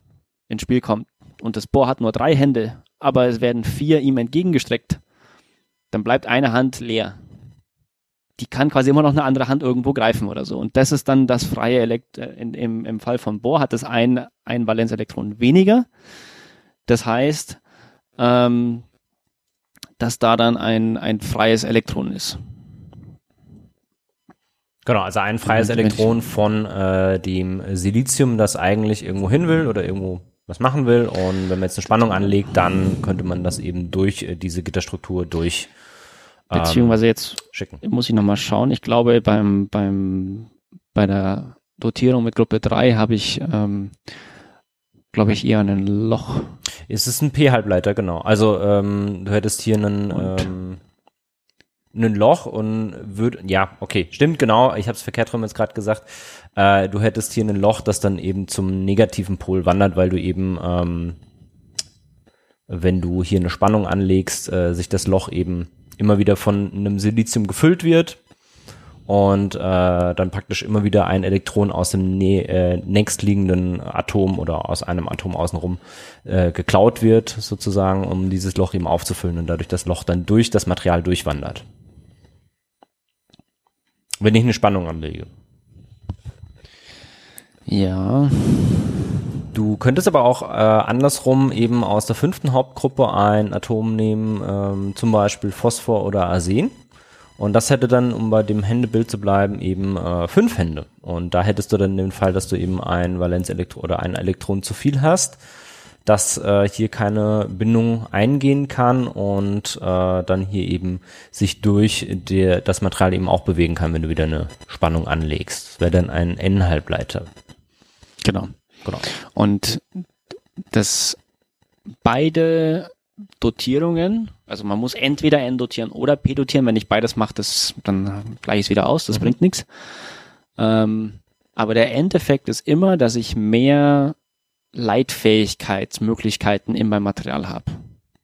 ins Spiel kommt und das Bohr hat nur drei Hände, aber es werden vier ihm entgegengestreckt, dann bleibt eine Hand leer. Die kann quasi immer noch eine andere Hand irgendwo greifen oder so. Und das ist dann das freie Elekt äh, in, im, im Fall von Bohr hat es ein, ein Valenzelektron weniger. Das heißt, ähm, dass da dann ein, ein freies Elektron ist. Genau, also ein freies Elektron von äh, dem Silizium, das eigentlich irgendwo hin will oder irgendwo was machen will. Und wenn man jetzt eine Spannung anlegt, dann könnte man das eben durch äh, diese Gitterstruktur durch beziehungsweise jetzt schicken. muss ich nochmal schauen. Ich glaube beim beim bei der Dotierung mit Gruppe 3 habe ich ähm, glaube ich, eher ein Loch. Es ist ein P-Halbleiter, genau. Also ähm, du hättest hier einen, ähm, einen Loch und würde, ja, okay, stimmt, genau, ich habe es verkehrt rum jetzt gerade gesagt. Äh, du hättest hier ein Loch, das dann eben zum negativen Pol wandert, weil du eben, ähm, wenn du hier eine Spannung anlegst, äh, sich das Loch eben immer wieder von einem Silizium gefüllt wird und äh, dann praktisch immer wieder ein Elektron aus dem nä äh, nächstliegenden Atom oder aus einem Atom außenrum äh, geklaut wird, sozusagen, um dieses Loch eben aufzufüllen und dadurch das Loch dann durch das Material durchwandert. Wenn ich eine Spannung anlege. Ja. Du könntest aber auch äh, andersrum eben aus der fünften Hauptgruppe ein Atom nehmen, ähm, zum Beispiel Phosphor oder Arsen und das hätte dann, um bei dem Händebild zu bleiben, eben äh, fünf Hände. Und da hättest du dann den Fall, dass du eben ein Valenzelektron oder ein Elektron zu viel hast, das äh, hier keine Bindung eingehen kann und äh, dann hier eben sich durch der, das Material eben auch bewegen kann, wenn du wieder eine Spannung anlegst. Das wäre dann ein N-Halbleiter. Genau. Genau. Und das beide Dotierungen. Also man muss entweder N dotieren oder P dotieren. Wenn ich beides mache, das, dann gleiche ich es wieder aus. Das mhm. bringt nichts. Ähm, aber der Endeffekt ist immer, dass ich mehr Leitfähigkeitsmöglichkeiten in meinem Material habe.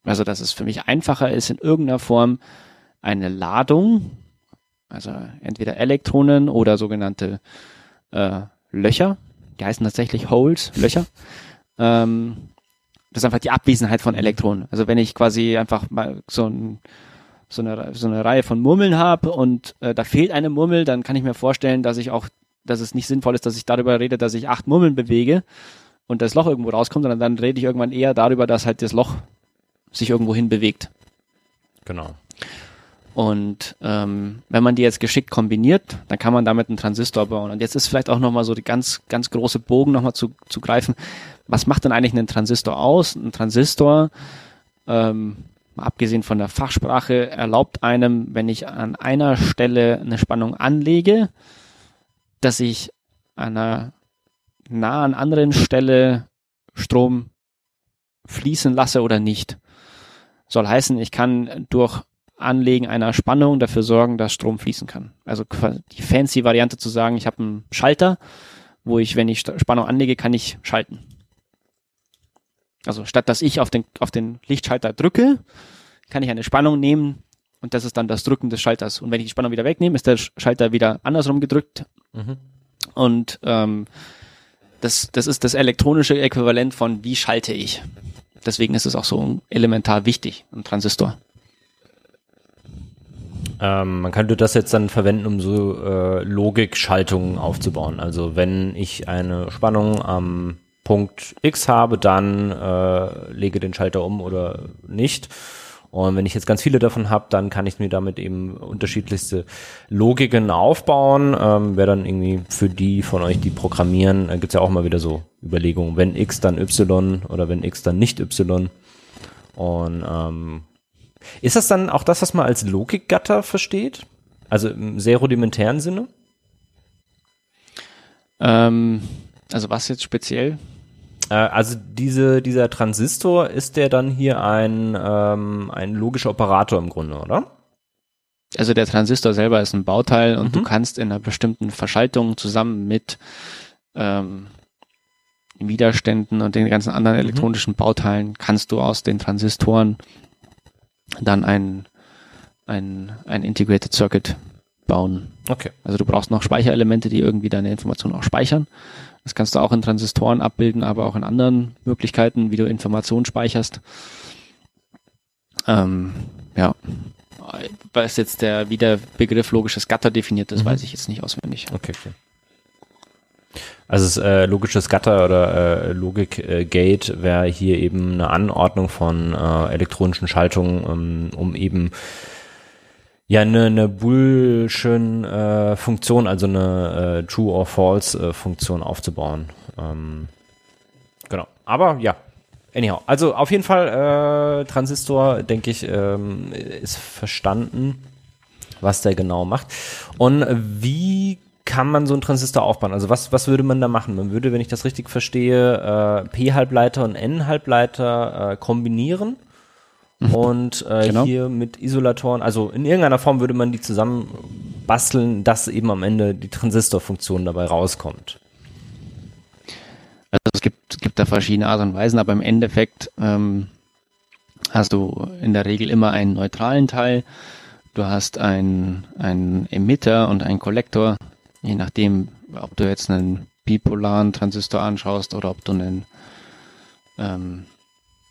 Also dass es für mich einfacher ist, in irgendeiner Form eine Ladung, also entweder Elektronen oder sogenannte äh, Löcher, die heißen tatsächlich Holes, Löcher, ähm, das ist einfach die Abwesenheit von Elektronen. Also wenn ich quasi einfach mal so, ein, so, eine, so eine Reihe von Murmeln habe und äh, da fehlt eine Murmel, dann kann ich mir vorstellen, dass ich auch, dass es nicht sinnvoll ist, dass ich darüber rede, dass ich acht Murmeln bewege und das Loch irgendwo rauskommt, sondern dann rede ich irgendwann eher darüber, dass halt das Loch sich irgendwo hin bewegt. Genau. Und ähm, wenn man die jetzt geschickt kombiniert, dann kann man damit einen Transistor bauen. Und jetzt ist vielleicht auch nochmal so die ganz, ganz große Bogen nochmal zu, zu greifen was macht denn eigentlich einen Transistor aus? Ein Transistor, ähm, abgesehen von der Fachsprache, erlaubt einem, wenn ich an einer Stelle eine Spannung anlege, dass ich an einer nahen anderen Stelle Strom fließen lasse oder nicht. Soll heißen, ich kann durch Anlegen einer Spannung dafür sorgen, dass Strom fließen kann. Also die fancy Variante zu sagen, ich habe einen Schalter, wo ich, wenn ich Spannung anlege, kann ich schalten. Also statt dass ich auf den, auf den Lichtschalter drücke, kann ich eine Spannung nehmen und das ist dann das Drücken des Schalters. Und wenn ich die Spannung wieder wegnehme, ist der Schalter wieder andersrum gedrückt. Mhm. Und ähm, das, das ist das elektronische Äquivalent von wie schalte ich. Deswegen ist es auch so elementar wichtig, ein Transistor. Ähm, man könnte das jetzt dann verwenden, um so äh, Logikschaltungen aufzubauen. Also wenn ich eine Spannung am Punkt X habe, dann äh, lege den Schalter um oder nicht. Und wenn ich jetzt ganz viele davon habe, dann kann ich mir damit eben unterschiedlichste Logiken aufbauen. Ähm, Wer dann irgendwie für die von euch, die programmieren, äh, gibt's ja auch mal wieder so Überlegungen, wenn X dann Y oder wenn X dann nicht Y. Und ähm, ist das dann auch das, was man als Logikgatter versteht? Also im sehr rudimentären Sinne? Ähm, also was jetzt speziell? Äh, also diese, dieser Transistor, ist der dann hier ein, ähm, ein logischer Operator im Grunde, oder? Also der Transistor selber ist ein Bauteil und mhm. du kannst in einer bestimmten Verschaltung zusammen mit ähm, Widerständen und den ganzen anderen mhm. elektronischen Bauteilen kannst du aus den Transistoren dann ein, ein, ein Integrated Circuit bauen. Okay. Also du brauchst noch Speicherelemente, die irgendwie deine Informationen auch speichern. Das kannst du auch in Transistoren abbilden, aber auch in anderen Möglichkeiten, wie du Informationen speicherst. Ähm, ja. Was jetzt der, wie der Begriff logisches Gatter definiert ist, mhm. weiß ich jetzt nicht auswendig. Okay, okay. Also äh, logisches Gatter oder äh, Logik äh, Gate wäre hier eben eine Anordnung von äh, elektronischen Schaltungen, um, um eben ja eine, eine Bullschen äh, Funktion, also eine äh, True or False äh, Funktion aufzubauen. Ähm, genau. Aber ja, anyhow. Also auf jeden Fall äh, Transistor, denke ich, ähm, ist verstanden, was der genau macht. Und wie kann man so einen Transistor aufbauen? Also was, was würde man da machen? Man würde, wenn ich das richtig verstehe, äh, P-Halbleiter und N-Halbleiter äh, kombinieren mhm. und äh, genau. hier mit Isolatoren, also in irgendeiner Form würde man die zusammen basteln, dass eben am Ende die Transistorfunktion dabei rauskommt. Also es gibt, es gibt da verschiedene Art und Weisen, aber im Endeffekt ähm, hast du in der Regel immer einen neutralen Teil. Du hast einen, einen Emitter und einen Kollektor, je nachdem, ob du jetzt einen bipolaren Transistor anschaust oder ob du einen, ähm,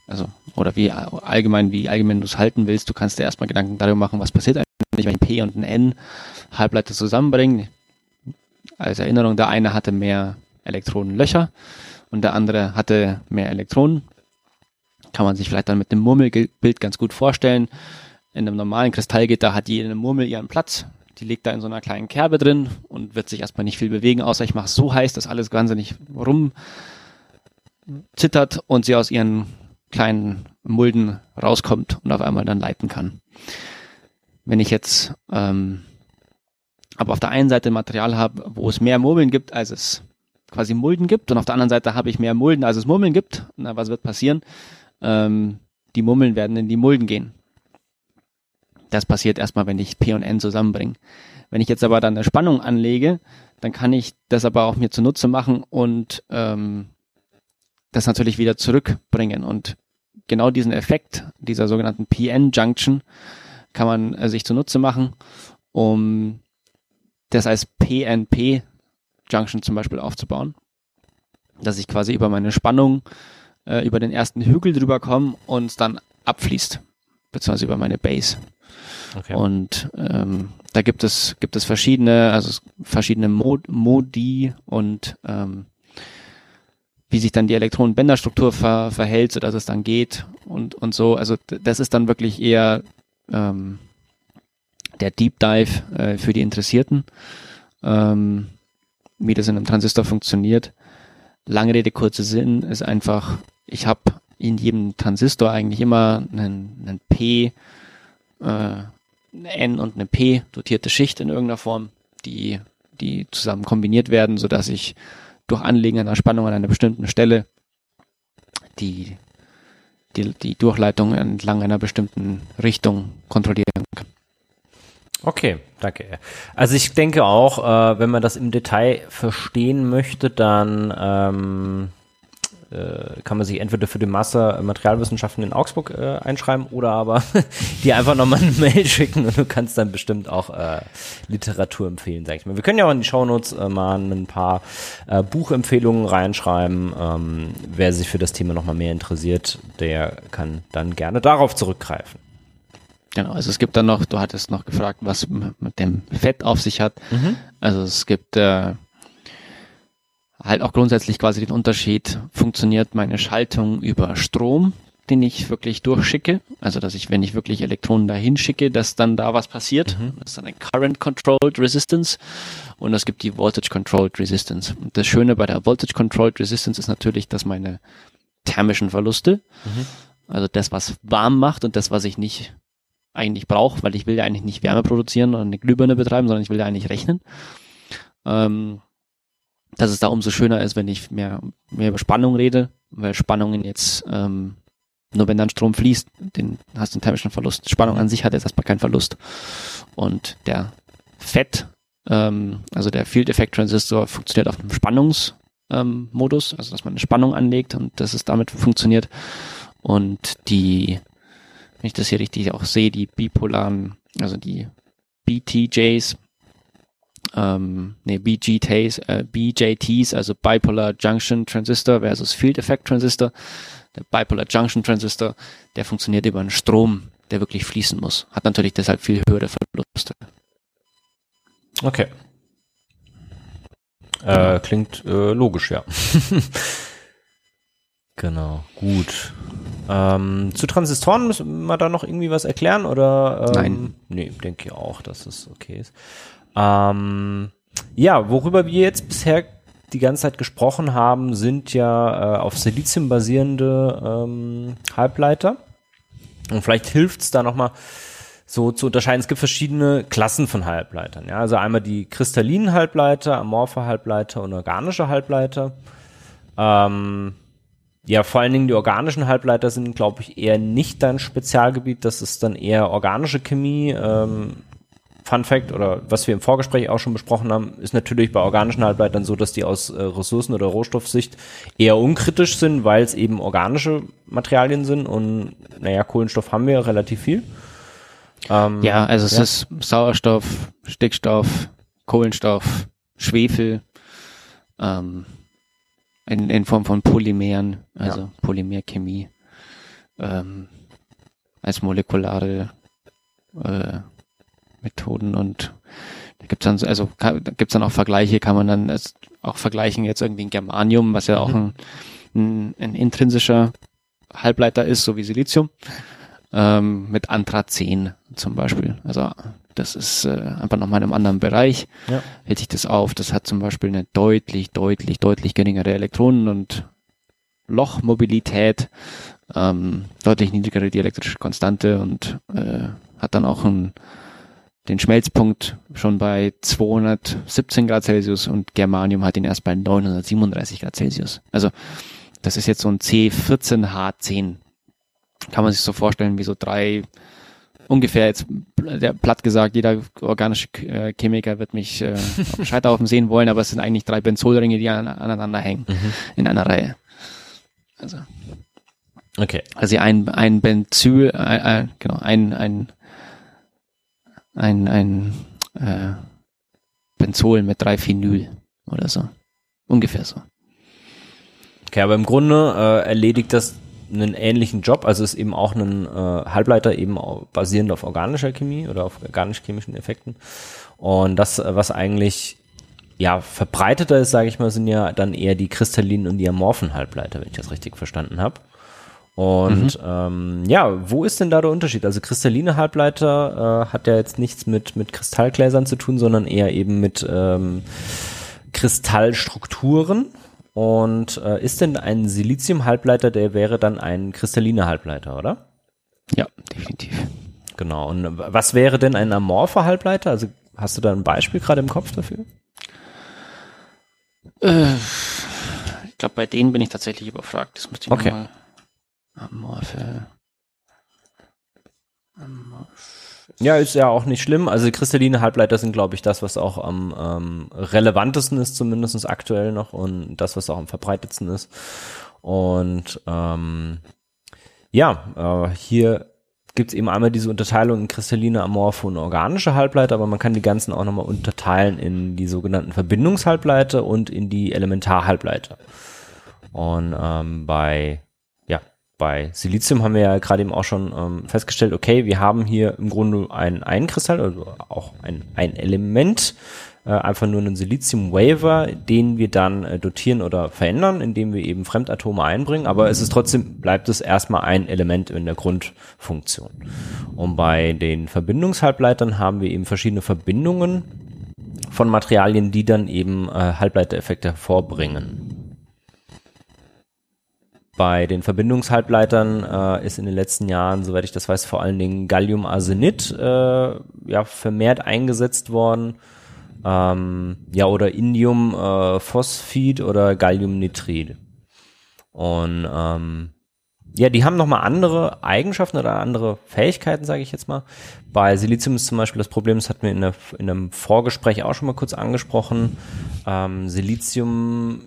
also, oder wie allgemein, wie allgemein du es halten willst, du kannst dir erstmal Gedanken darüber machen, was passiert eigentlich, wenn ich P und ein N Halbleiter zusammenbringe. Als Erinnerung, der eine hatte mehr Elektronenlöcher und der andere hatte mehr Elektronen. Kann man sich vielleicht dann mit dem Murmelbild ganz gut vorstellen. In einem normalen Kristallgitter hat jede Murmel ihren Platz. Die liegt da in so einer kleinen Kerbe drin und wird sich erstmal nicht viel bewegen, außer ich mache es so heiß, dass alles wahnsinnig rumzittert und sie aus ihren kleinen Mulden rauskommt und auf einmal dann leiten kann. Wenn ich jetzt ähm, aber auf der einen Seite Material habe, wo es mehr Murmeln gibt, als es quasi Mulden gibt, und auf der anderen Seite habe ich mehr Mulden, als es Murmeln gibt, na, was wird passieren? Ähm, die Murmeln werden in die Mulden gehen. Das passiert erstmal, wenn ich P und N zusammenbringe. Wenn ich jetzt aber dann eine Spannung anlege, dann kann ich das aber auch mir zunutze machen und ähm, das natürlich wieder zurückbringen. Und genau diesen Effekt dieser sogenannten PN-Junction kann man äh, sich zunutze machen, um das als PNP-Junction zum Beispiel aufzubauen. Dass ich quasi über meine Spannung äh, über den ersten Hügel drüber komme und dann abfließt, beziehungsweise über meine Base. Okay. Und ähm, da gibt es gibt es verschiedene, also verschiedene Mod Modi und ähm, wie sich dann die Elektronenbänderstruktur ver verhält, so dass es dann geht und und so. Also das ist dann wirklich eher ähm, der Deep Dive äh, für die Interessierten, ähm, wie das in einem Transistor funktioniert. Lange Rede, kurzer Sinn ist einfach, ich habe in jedem Transistor eigentlich immer einen, einen P äh, eine N und eine P dotierte Schicht in irgendeiner Form, die, die zusammen kombiniert werden, so dass ich durch Anlegen einer Spannung an einer bestimmten Stelle die, die, die Durchleitung entlang einer bestimmten Richtung kontrollieren kann. Okay, danke. Also ich denke auch, äh, wenn man das im Detail verstehen möchte, dann ähm, äh, kann man sich entweder für den Master Materialwissenschaften in Augsburg äh, einschreiben oder aber dir einfach nochmal eine Mail schicken und du kannst dann bestimmt auch äh, Literatur empfehlen, sag ich mal. Wir können ja auch in die Shownotes äh, mal ein paar äh, Buchempfehlungen reinschreiben. Ähm, wer sich für das Thema nochmal mehr interessiert, der kann dann gerne darauf zurückgreifen. Genau, also es gibt dann noch, du hattest noch gefragt, was mit dem Fett auf sich hat. Mhm. Also es gibt äh, halt auch grundsätzlich quasi den Unterschied, funktioniert meine Schaltung über Strom, den ich wirklich durchschicke, also dass ich, wenn ich wirklich Elektronen dahin schicke, dass dann da was passiert. Mhm. Das ist dann ein Current Controlled Resistance und es gibt die Voltage Controlled Resistance. Und das Schöne bei der Voltage Controlled Resistance ist natürlich, dass meine thermischen Verluste, mhm. also das, was warm macht und das, was ich nicht eigentlich brauche, weil ich will ja eigentlich nicht Wärme produzieren oder eine Glühbirne betreiben, sondern ich will ja eigentlich rechnen. Ähm, dass es da umso schöner ist, wenn ich mehr, mehr über Spannung rede, weil Spannungen jetzt ähm, nur wenn dann Strom fließt, den hast du einen thermischen Verlust. Spannung an sich hat jetzt erstmal keinen Verlust. Und der FET, ähm, also der Field Effect Transistor, funktioniert auf einem Spannungsmodus, ähm, also dass man eine Spannung anlegt und dass es damit funktioniert. Und die, wenn ich das hier richtig auch sehe, die bipolaren, also die BTJs, ähm, nee, BGTs, äh, BJTs, also Bipolar Junction Transistor versus Field Effect Transistor. Der Bipolar Junction Transistor, der funktioniert über einen Strom, der wirklich fließen muss. Hat natürlich deshalb viel höhere Verluste. Okay. Äh, klingt äh, logisch, ja. genau, gut. Ähm, zu Transistoren müssen wir da noch irgendwie was erklären oder? Ähm, Nein. Nee, denke ich auch, dass es okay ist. Ähm, ja, worüber wir jetzt bisher die ganze Zeit gesprochen haben, sind ja äh, auf Silizium basierende ähm, Halbleiter. Und vielleicht hilft es da nochmal so zu unterscheiden. Es gibt verschiedene Klassen von Halbleitern. Ja? Also einmal die kristallinen Halbleiter, amorphe Halbleiter und organische Halbleiter. Ähm, ja, vor allen Dingen die organischen Halbleiter sind, glaube ich, eher nicht dein Spezialgebiet. Das ist dann eher organische Chemie. Ähm, Fun Fact oder was wir im Vorgespräch auch schon besprochen haben, ist natürlich bei organischen Halbleitern so, dass die aus äh, Ressourcen- oder Rohstoffsicht eher unkritisch sind, weil es eben organische Materialien sind und naja, Kohlenstoff haben wir relativ viel. Ähm, ja, also es ja. ist Sauerstoff, Stickstoff, Kohlenstoff, Schwefel, ähm, in, in Form von Polymeren, also ja. Polymerchemie, ähm, als molekulare äh, Methoden und da gibt's dann, also kann, da gibt's dann auch Vergleiche, kann man dann auch vergleichen, jetzt irgendwie ein Germanium, was ja auch mhm. ein, ein, ein intrinsischer Halbleiter ist, so wie Silizium, ähm, mit Anthrazen zum Beispiel. Also das ist äh, einfach nochmal in einem anderen Bereich, ja. hält sich das auf. Das hat zum Beispiel eine deutlich, deutlich, deutlich geringere Elektronen- und Lochmobilität, ähm, deutlich niedrigere dielektrische Konstante und äh, hat dann auch ein den Schmelzpunkt schon bei 217 Grad Celsius und Germanium hat ihn erst bei 937 Grad Celsius. Also das ist jetzt so ein C14H10. Kann man sich so vorstellen wie so drei, ungefähr jetzt platt gesagt, jeder organische äh, Chemiker wird mich äh, auf Scheiterhaufen sehen wollen, aber es sind eigentlich drei Benzolringe, die an, aneinander hängen mhm. in einer Reihe. Also Okay. Also ein, ein Benzyl, äh, äh, genau, ein, ein ein, ein äh, Benzol mit drei Phenyl oder so. Ungefähr so. Okay, aber im Grunde äh, erledigt das einen ähnlichen Job, also ist eben auch ein äh, Halbleiter eben basierend auf organischer Chemie oder auf organisch-chemischen Effekten. Und das, äh, was eigentlich ja verbreiteter ist, sage ich mal, sind ja dann eher die kristallinen und die amorphen Halbleiter, wenn ich das richtig verstanden habe. Und mhm. ähm, ja, wo ist denn da der Unterschied? Also kristalline Halbleiter äh, hat ja jetzt nichts mit, mit Kristallgläsern zu tun, sondern eher eben mit ähm, Kristallstrukturen. Und äh, ist denn ein Silizium-Halbleiter, der wäre dann ein kristalliner Halbleiter, oder? Ja, definitiv. Genau. Und was wäre denn ein amorpher Halbleiter? Also hast du da ein Beispiel gerade im Kopf dafür? Äh, ich glaube, bei denen bin ich tatsächlich überfragt. Das müsste ich okay. mal Amorphe. Amorphe. Ja, ist ja auch nicht schlimm. Also kristalline Halbleiter sind, glaube ich, das, was auch am ähm, relevantesten ist, zumindest aktuell noch, und das, was auch am verbreitetsten ist. Und ähm, ja, äh, hier gibt es eben einmal diese Unterteilung in kristalline, amorphe und organische Halbleiter, aber man kann die ganzen auch nochmal unterteilen in die sogenannten Verbindungshalbleiter und in die Elementarhalbleiter. Und ähm, bei bei Silizium haben wir ja gerade eben auch schon ähm, festgestellt, okay, wir haben hier im Grunde einen, einen Kristall, also auch ein, ein Element, äh, einfach nur einen Silizium-Waver, den wir dann äh, dotieren oder verändern, indem wir eben Fremdatome einbringen, aber es ist trotzdem, bleibt es erstmal ein Element in der Grundfunktion. Und bei den Verbindungshalbleitern haben wir eben verschiedene Verbindungen von Materialien, die dann eben äh, Halbleitereffekte hervorbringen. Bei den Verbindungshalbleitern äh, ist in den letzten Jahren, soweit ich das weiß, vor allen Dingen Galliumarsenid äh, ja vermehrt eingesetzt worden. Ähm, ja, oder Indiumphosphid äh, oder Galliumnitrid. Und ähm, ja, die haben nochmal andere Eigenschaften oder andere Fähigkeiten, sage ich jetzt mal. Bei Silizium ist zum Beispiel das Problem, das hatten wir in, der, in einem Vorgespräch auch schon mal kurz angesprochen. Ähm, Silizium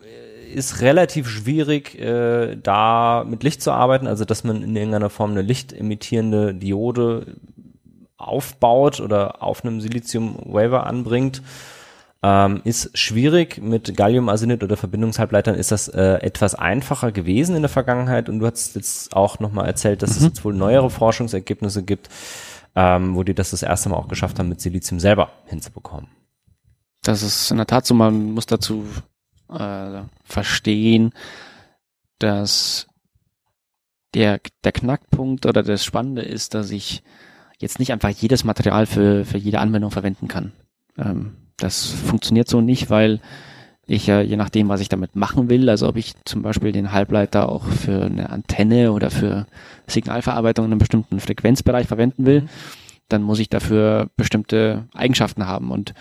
ist relativ schwierig, äh, da mit Licht zu arbeiten, also dass man in irgendeiner Form eine lichtemittierende Diode aufbaut oder auf einem Silizium-Waver anbringt. Ähm, ist schwierig. Mit Galliumarsenid oder Verbindungshalbleitern ist das äh, etwas einfacher gewesen in der Vergangenheit. Und du hast jetzt auch nochmal erzählt, dass mhm. es jetzt wohl neuere Forschungsergebnisse gibt, ähm, wo die das das erste Mal auch geschafft haben, mit Silizium selber hinzubekommen. Das ist in der Tat so, man muss dazu äh, verstehen, dass der, der Knackpunkt oder das Spannende ist, dass ich jetzt nicht einfach jedes Material für, für jede Anwendung verwenden kann. Ähm, das funktioniert so nicht, weil ich ja je nachdem, was ich damit machen will, also ob ich zum Beispiel den Halbleiter auch für eine Antenne oder für Signalverarbeitung in einem bestimmten Frequenzbereich verwenden will, dann muss ich dafür bestimmte Eigenschaften haben. Und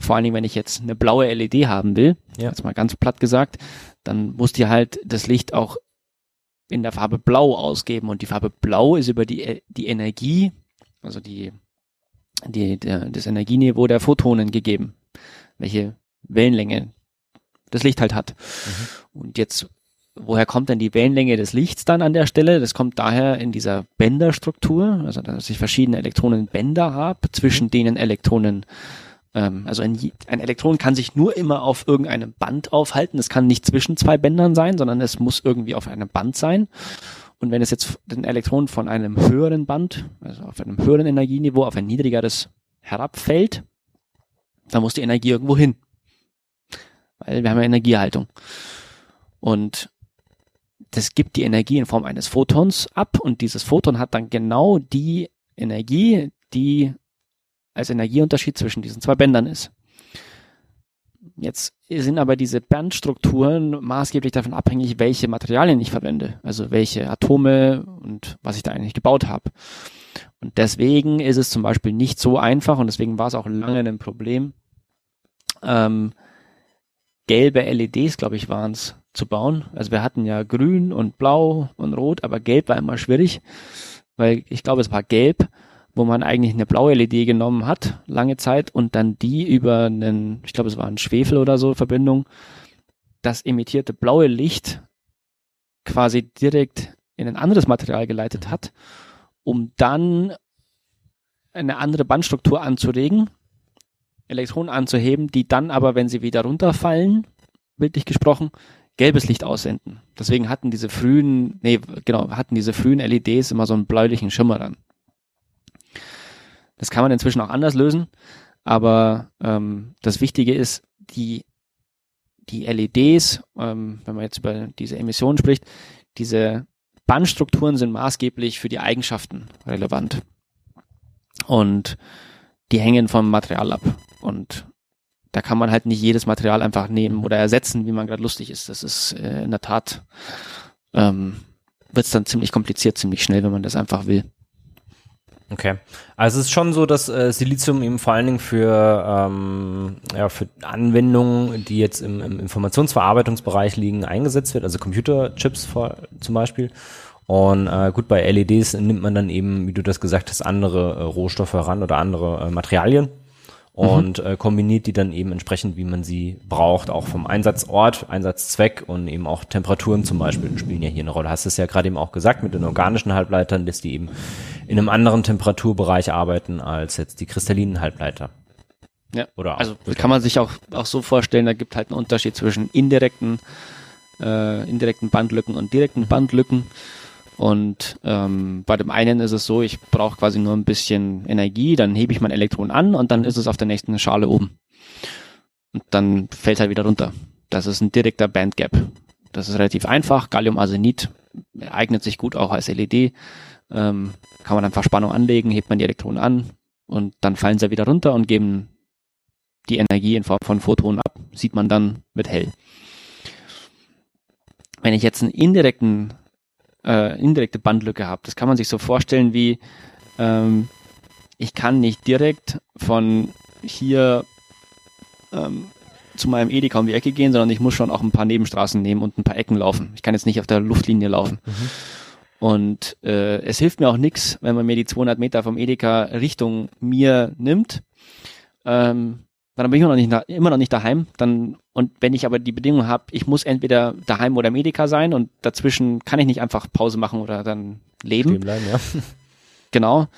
vor allen Dingen, wenn ich jetzt eine blaue LED haben will, ja. jetzt mal ganz platt gesagt, dann muss die halt das Licht auch in der Farbe Blau ausgeben und die Farbe Blau ist über die, die Energie, also die, die, der, das Energieniveau der Photonen gegeben, welche Wellenlänge das Licht halt hat. Mhm. Und jetzt, woher kommt denn die Wellenlänge des Lichts dann an der Stelle? Das kommt daher in dieser Bänderstruktur, also dass ich verschiedene Elektronenbänder habe, zwischen mhm. denen Elektronen ähm, also ein, ein Elektron kann sich nur immer auf irgendeinem Band aufhalten. Es kann nicht zwischen zwei Bändern sein, sondern es muss irgendwie auf einem Band sein. Und wenn es jetzt ein Elektron von einem höheren Band, also auf einem höheren Energieniveau, auf ein niedrigeres herabfällt, dann muss die Energie irgendwo hin. Weil wir haben ja Energiehaltung. Und das gibt die Energie in Form eines Photons ab und dieses Photon hat dann genau die Energie, die als Energieunterschied zwischen diesen zwei Bändern ist. Jetzt sind aber diese Bandstrukturen maßgeblich davon abhängig, welche Materialien ich verwende, also welche Atome und was ich da eigentlich gebaut habe. Und deswegen ist es zum Beispiel nicht so einfach und deswegen war es auch lange ein Problem, ähm, gelbe LEDs, glaube ich, waren es, zu bauen. Also wir hatten ja grün und blau und rot, aber gelb war immer schwierig, weil ich glaube, es war gelb wo man eigentlich eine blaue LED genommen hat, lange Zeit, und dann die über einen, ich glaube, es war ein Schwefel oder so Verbindung, das emittierte blaue Licht quasi direkt in ein anderes Material geleitet hat, um dann eine andere Bandstruktur anzuregen, Elektronen anzuheben, die dann aber, wenn sie wieder runterfallen, bildlich gesprochen, gelbes Licht aussenden. Deswegen hatten diese frühen, nee, genau, hatten diese frühen LEDs immer so einen bläulichen Schimmer dann. Das kann man inzwischen auch anders lösen, aber ähm, das Wichtige ist, die, die LEDs, ähm, wenn man jetzt über diese Emissionen spricht, diese Bandstrukturen sind maßgeblich für die Eigenschaften relevant. Und die hängen vom Material ab. Und da kann man halt nicht jedes Material einfach nehmen oder ersetzen, wie man gerade lustig ist. Das ist äh, in der Tat, ähm, wird es dann ziemlich kompliziert, ziemlich schnell, wenn man das einfach will. Okay. Also es ist schon so, dass äh, Silizium eben vor allen Dingen für, ähm, ja, für Anwendungen, die jetzt im, im Informationsverarbeitungsbereich liegen, eingesetzt wird, also Computerchips vor, zum Beispiel. Und äh, gut, bei LEDs nimmt man dann eben, wie du das gesagt hast, andere äh, Rohstoffe ran oder andere äh, Materialien und mhm. äh, kombiniert die dann eben entsprechend, wie man sie braucht, auch vom Einsatzort, Einsatzzweck und eben auch Temperaturen zum Beispiel spielen ja hier eine Rolle. Hast es ja gerade eben auch gesagt mit den organischen Halbleitern, dass die eben in einem anderen Temperaturbereich arbeiten als jetzt die kristallinen Halbleiter. Ja, oder also kann man sich auch, auch so vorstellen, da gibt halt einen Unterschied zwischen indirekten, äh, indirekten Bandlücken und direkten Bandlücken. Und ähm, bei dem einen ist es so, ich brauche quasi nur ein bisschen Energie, dann hebe ich mein Elektron an und dann ist es auf der nächsten Schale oben. Und dann fällt es halt wieder runter. Das ist ein direkter Bandgap. Das ist relativ einfach. Galliumarsenid eignet sich gut auch als LED. Ähm, kann man einfach Spannung anlegen, hebt man die Elektronen an und dann fallen sie wieder runter und geben die Energie in Form von Photonen ab. Sieht man dann mit hell. wenn ich jetzt einen indirekten, äh, indirekte Bandlücke habe, das kann man sich so vorstellen wie, ähm, ich kann nicht direkt von hier ähm, zu meinem Edeka um die Ecke gehen, sondern ich muss schon auch ein paar Nebenstraßen nehmen und ein paar Ecken laufen. Ich kann jetzt nicht auf der Luftlinie laufen. Mhm. Und äh, es hilft mir auch nichts, wenn man mir die 200 Meter vom Edeka Richtung mir nimmt. Ähm, dann bin ich immer noch nicht, immer noch nicht daheim. Dann, und wenn ich aber die Bedingung habe, ich muss entweder daheim oder Medica sein und dazwischen kann ich nicht einfach Pause machen oder dann leben. Bleiben, ja. Genau.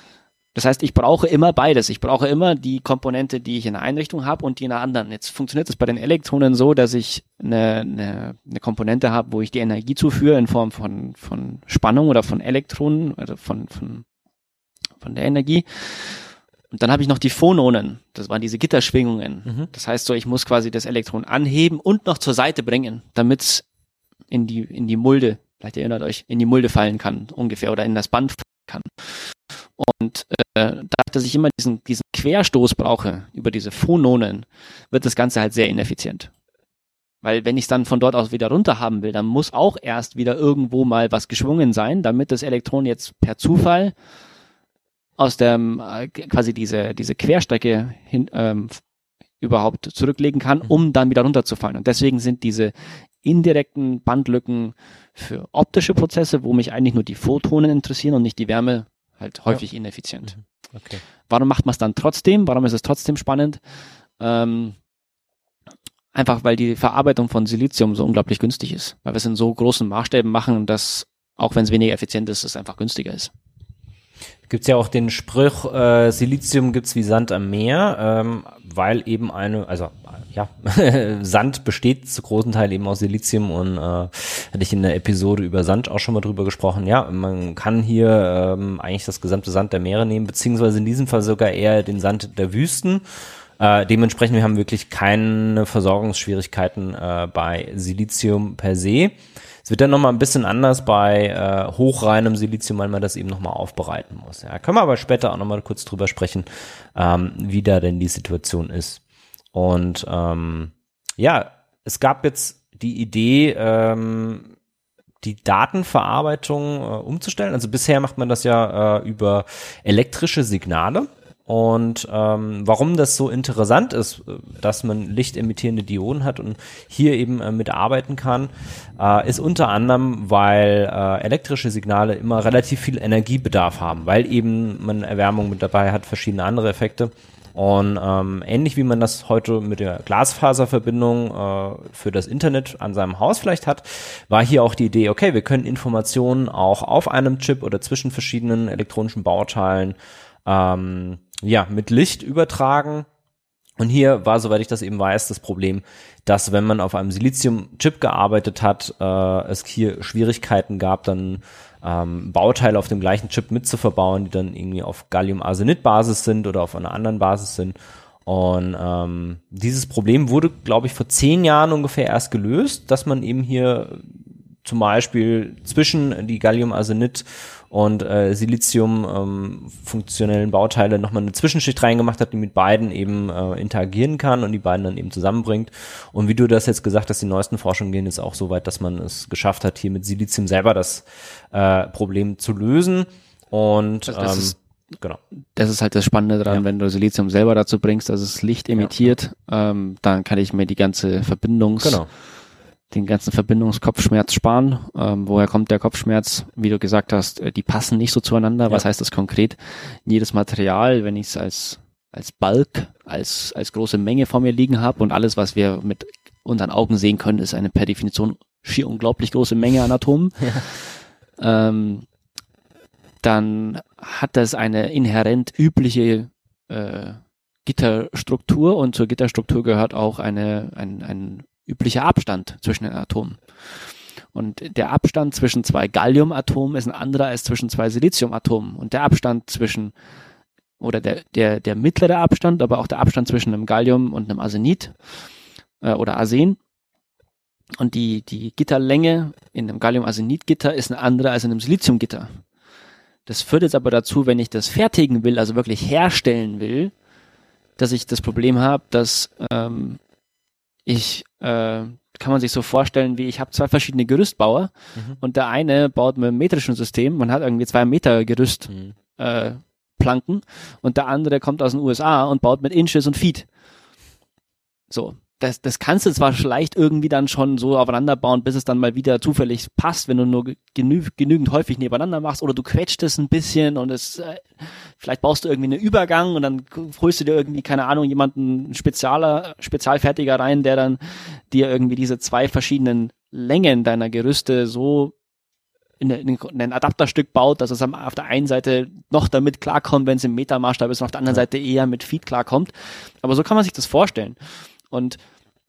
Das heißt, ich brauche immer beides. Ich brauche immer die Komponente, die ich in einer Einrichtung habe und die in einer anderen. Jetzt funktioniert es bei den Elektronen so, dass ich eine, eine, eine Komponente habe, wo ich die Energie zuführe in Form von, von Spannung oder von Elektronen, also von, von, von der Energie. Und dann habe ich noch die Phononen. Das waren diese Gitterschwingungen. Mhm. Das heißt so, ich muss quasi das Elektron anheben und noch zur Seite bringen, damit es in die, in die Mulde, vielleicht erinnert euch, in die Mulde fallen kann, ungefähr, oder in das Band fallen kann. Und äh, dadurch, dass ich immer diesen, diesen Querstoß brauche über diese Phononen, wird das Ganze halt sehr ineffizient. Weil wenn ich es dann von dort aus wieder runter haben will, dann muss auch erst wieder irgendwo mal was geschwungen sein, damit das Elektron jetzt per Zufall aus der äh, quasi diese diese Querstrecke hin, ähm, überhaupt zurücklegen kann, mhm. um dann wieder runterzufallen. Und deswegen sind diese indirekten Bandlücken für optische Prozesse, wo mich eigentlich nur die Photonen interessieren und nicht die Wärme, halt häufig ja. ineffizient. Mhm. Okay. Warum macht man es dann trotzdem? Warum ist es trotzdem spannend? Ähm, einfach weil die Verarbeitung von Silizium so unglaublich günstig ist, weil wir es in so großen Maßstäben machen, dass auch wenn es weniger effizient ist, es einfach günstiger ist. Gibt's ja auch den Spruch, äh, Silizium gibt's wie Sand am Meer, ähm, weil eben eine, also ja, Sand besteht zu großen Teil eben aus Silizium und äh, hatte ich in der Episode über Sand auch schon mal drüber gesprochen. Ja, man kann hier ähm, eigentlich das gesamte Sand der Meere nehmen, beziehungsweise in diesem Fall sogar eher den Sand der Wüsten. Äh, dementsprechend, wir haben wirklich keine Versorgungsschwierigkeiten äh, bei Silizium per se. Es wird dann nochmal ein bisschen anders bei äh, hochreinem Silizium, weil man das eben nochmal aufbereiten muss. Ja, können wir aber später auch nochmal kurz drüber sprechen, ähm, wie da denn die Situation ist. Und ähm, ja, es gab jetzt die Idee, ähm, die Datenverarbeitung äh, umzustellen. Also bisher macht man das ja äh, über elektrische Signale. Und ähm, warum das so interessant ist, dass man lichtemittierende Dioden hat und hier eben äh, mitarbeiten kann, äh, ist unter anderem, weil äh, elektrische Signale immer relativ viel Energiebedarf haben, weil eben man Erwärmung mit dabei hat, verschiedene andere Effekte. Und ähm, ähnlich wie man das heute mit der Glasfaserverbindung äh, für das Internet an seinem Haus vielleicht hat, war hier auch die Idee, okay, wir können Informationen auch auf einem Chip oder zwischen verschiedenen elektronischen Bauteilen ähm, ja, mit Licht übertragen. Und hier war, soweit ich das eben weiß, das Problem, dass wenn man auf einem Silizium-Chip gearbeitet hat, äh, es hier Schwierigkeiten gab, dann ähm, Bauteile auf dem gleichen Chip mitzuverbauen, die dann irgendwie auf Gallium-Arsenid-Basis sind oder auf einer anderen Basis sind. Und ähm, dieses Problem wurde, glaube ich, vor zehn Jahren ungefähr erst gelöst, dass man eben hier zum Beispiel zwischen die Gallium-Arsenid und äh, Silizium ähm, funktionellen Bauteile nochmal eine Zwischenschicht reingemacht hat, die mit beiden eben äh, interagieren kann und die beiden dann eben zusammenbringt. Und wie du das jetzt gesagt hast, die neuesten Forschungen gehen jetzt auch so weit, dass man es geschafft hat, hier mit Silizium selber das äh, Problem zu lösen. Und also das ähm, ist Genau. Das ist halt das Spannende daran, ja. wenn du Silizium selber dazu bringst, dass es Licht emittiert, ja. ähm, dann kann ich mir die ganze Verbindungs- genau den ganzen Verbindungskopfschmerz sparen. Ähm, woher kommt der Kopfschmerz? Wie du gesagt hast, äh, die passen nicht so zueinander. Ja. Was heißt das konkret? Jedes Material, wenn ich es als als Bulk, als als große Menge vor mir liegen habe und alles, was wir mit unseren Augen sehen können, ist eine per Definition schier unglaublich große Menge an Atomen. Ja. Ähm, dann hat das eine inhärent übliche äh, Gitterstruktur und zur Gitterstruktur gehört auch eine, ein, ein üblicher Abstand zwischen den Atomen. Und der Abstand zwischen zwei Galliumatomen ist ein anderer als zwischen zwei Siliziumatomen. Und der Abstand zwischen, oder der, der, der mittlere Abstand, aber auch der Abstand zwischen einem Gallium und einem Arsenid äh, oder Arsen. Und die, die Gitterlänge in einem Gallium-Arsenid-Gitter ist eine andere als in einem Siliziumgitter. Das führt jetzt aber dazu, wenn ich das fertigen will, also wirklich herstellen will, dass ich das Problem habe, dass ähm, ich äh, kann man sich so vorstellen, wie ich habe zwei verschiedene Gerüstbauer mhm. und der eine baut mit einem metrischen System und hat irgendwie zwei Meter Gerüst mhm. äh, Planken und der andere kommt aus den USA und baut mit Inches und Feet. So, das, das kannst du zwar vielleicht irgendwie dann schon so aufeinander bauen, bis es dann mal wieder zufällig passt, wenn du nur genü genügend häufig nebeneinander machst oder du quetscht es ein bisschen und es äh, vielleicht baust du irgendwie einen Übergang und dann holst du dir irgendwie keine Ahnung jemanden Spezialer Spezialfertiger rein, der dann dir irgendwie diese zwei verschiedenen Längen deiner Gerüste so in, in, in ein Adapterstück baut, dass es auf der einen Seite noch damit klarkommt, wenn es im Metermaßstab ist und auf der anderen Seite eher mit Feed klarkommt. Aber so kann man sich das vorstellen. Und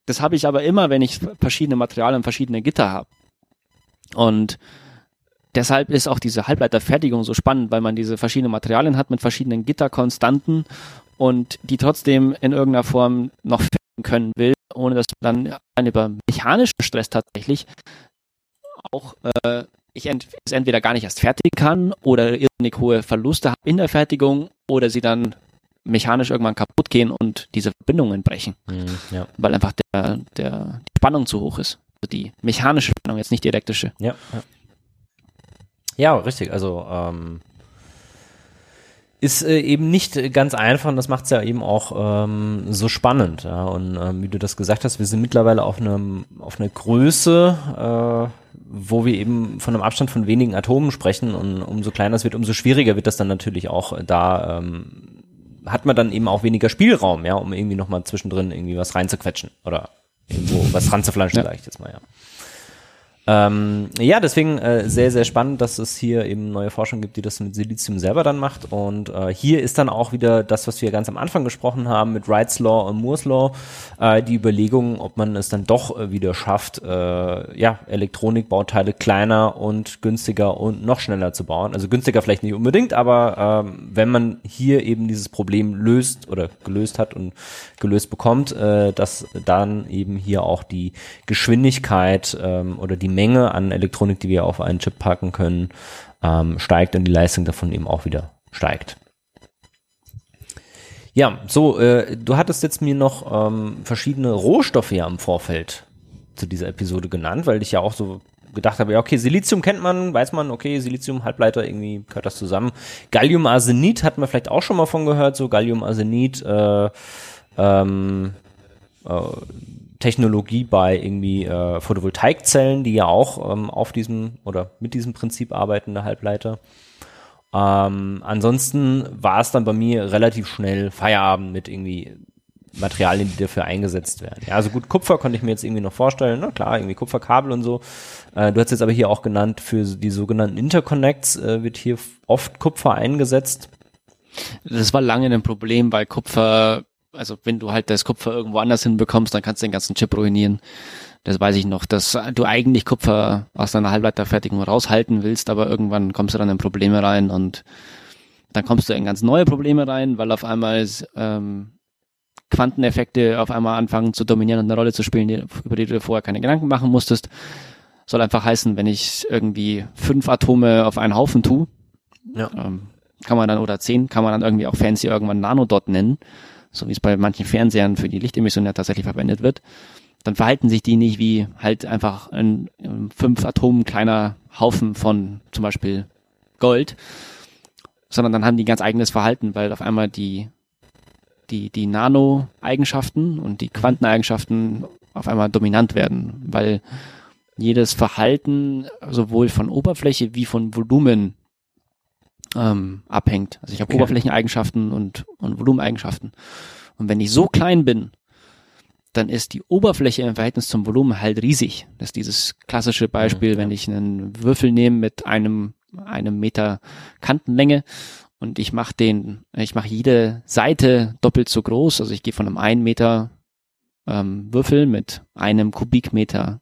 das habe ich aber immer, wenn ich verschiedene Materialien, verschiedene Gitter habe. Und deshalb ist auch diese Halbleiterfertigung so spannend, weil man diese verschiedenen Materialien hat mit verschiedenen Gitterkonstanten und die trotzdem in irgendeiner Form noch fertigen können will, ohne dass man dann über mechanischen Stress tatsächlich auch äh, ich ent es entweder gar nicht erst fertig kann oder irrsinnig hohe Verluste habe in der Fertigung oder sie dann mechanisch irgendwann kaputt gehen und diese Verbindungen brechen. Mhm, ja. Weil einfach der, der, die Spannung zu hoch ist. Also die mechanische Spannung, jetzt nicht die elektrische. Ja, ja. ja richtig. Also ähm, ist äh, eben nicht ganz einfach und das macht es ja eben auch ähm, so spannend. Ja? Und ähm, wie du das gesagt hast, wir sind mittlerweile auf einem auf einer Größe, äh, wo wir eben von einem Abstand von wenigen Atomen sprechen und umso kleiner es wird, umso schwieriger wird das dann natürlich auch da ähm, hat man dann eben auch weniger Spielraum, ja, um irgendwie nochmal zwischendrin irgendwie was reinzuquetschen oder irgendwo was ranzuflanschen, ja. sag ich jetzt mal, ja. Ähm, ja, deswegen äh, sehr, sehr spannend, dass es hier eben neue Forschung gibt, die das mit Silizium selber dann macht. Und äh, hier ist dann auch wieder das, was wir ganz am Anfang gesprochen haben mit Wrights Law und Moore's Law, äh, die Überlegung, ob man es dann doch äh, wieder schafft, äh, ja, Elektronikbauteile kleiner und günstiger und noch schneller zu bauen. Also günstiger vielleicht nicht unbedingt, aber ähm, wenn man hier eben dieses Problem löst oder gelöst hat und gelöst bekommt, äh, dass dann eben hier auch die Geschwindigkeit ähm, oder die Menge an Elektronik, die wir auf einen Chip packen können, ähm, steigt und die Leistung davon eben auch wieder steigt. Ja, so, äh, du hattest jetzt mir noch ähm, verschiedene Rohstoffe ja im Vorfeld zu dieser Episode genannt, weil ich ja auch so gedacht habe, ja, okay, Silizium kennt man, weiß man, okay, Silizium, Halbleiter, irgendwie gehört das zusammen. Gallium-Arsenid hatten wir vielleicht auch schon mal von gehört, so Gallium-Arsenid, äh, ähm, äh, Technologie bei irgendwie äh, Photovoltaikzellen, die ja auch ähm, auf diesem oder mit diesem Prinzip arbeiten, der Halbleiter. Ähm, ansonsten war es dann bei mir relativ schnell Feierabend mit irgendwie Materialien, die dafür eingesetzt werden. Ja, also gut, Kupfer konnte ich mir jetzt irgendwie noch vorstellen, na klar, irgendwie Kupferkabel und so. Äh, du hast jetzt aber hier auch genannt, für die sogenannten Interconnects äh, wird hier oft Kupfer eingesetzt. Das war lange ein Problem, weil Kupfer also wenn du halt das Kupfer irgendwo anders hinbekommst, dann kannst du den ganzen Chip ruinieren. Das weiß ich noch, dass du eigentlich Kupfer aus deiner Halbleiterfertigung raushalten willst, aber irgendwann kommst du dann in Probleme rein und dann kommst du in ganz neue Probleme rein, weil auf einmal ähm, Quanteneffekte auf einmal anfangen zu dominieren und eine Rolle zu spielen, die, über die du vorher keine Gedanken machen musstest. Soll einfach heißen, wenn ich irgendwie fünf Atome auf einen Haufen tue, ja. ähm, kann man dann, oder zehn, kann man dann irgendwie auch fancy irgendwann Nanodot nennen so wie es bei manchen Fernsehern für die Lichtemission ja tatsächlich verwendet wird, dann verhalten sich die nicht wie halt einfach ein, ein fünf Atomen kleiner Haufen von zum Beispiel Gold, sondern dann haben die ganz eigenes Verhalten, weil auf einmal die die die Nano-Eigenschaften und die Quanteneigenschaften auf einmal dominant werden, weil jedes Verhalten sowohl von Oberfläche wie von Volumen ähm, abhängt. Also ich habe okay. Oberflächeneigenschaften und, und Volumeneigenschaften. Und wenn ich so klein bin, dann ist die Oberfläche im Verhältnis zum Volumen halt riesig. Das ist dieses klassische Beispiel, mhm. wenn ich einen Würfel nehme mit einem, einem Meter Kantenlänge und ich mache den, ich mache jede Seite doppelt so groß. Also ich gehe von einem 1 Meter ähm, Würfel mit einem Kubikmeter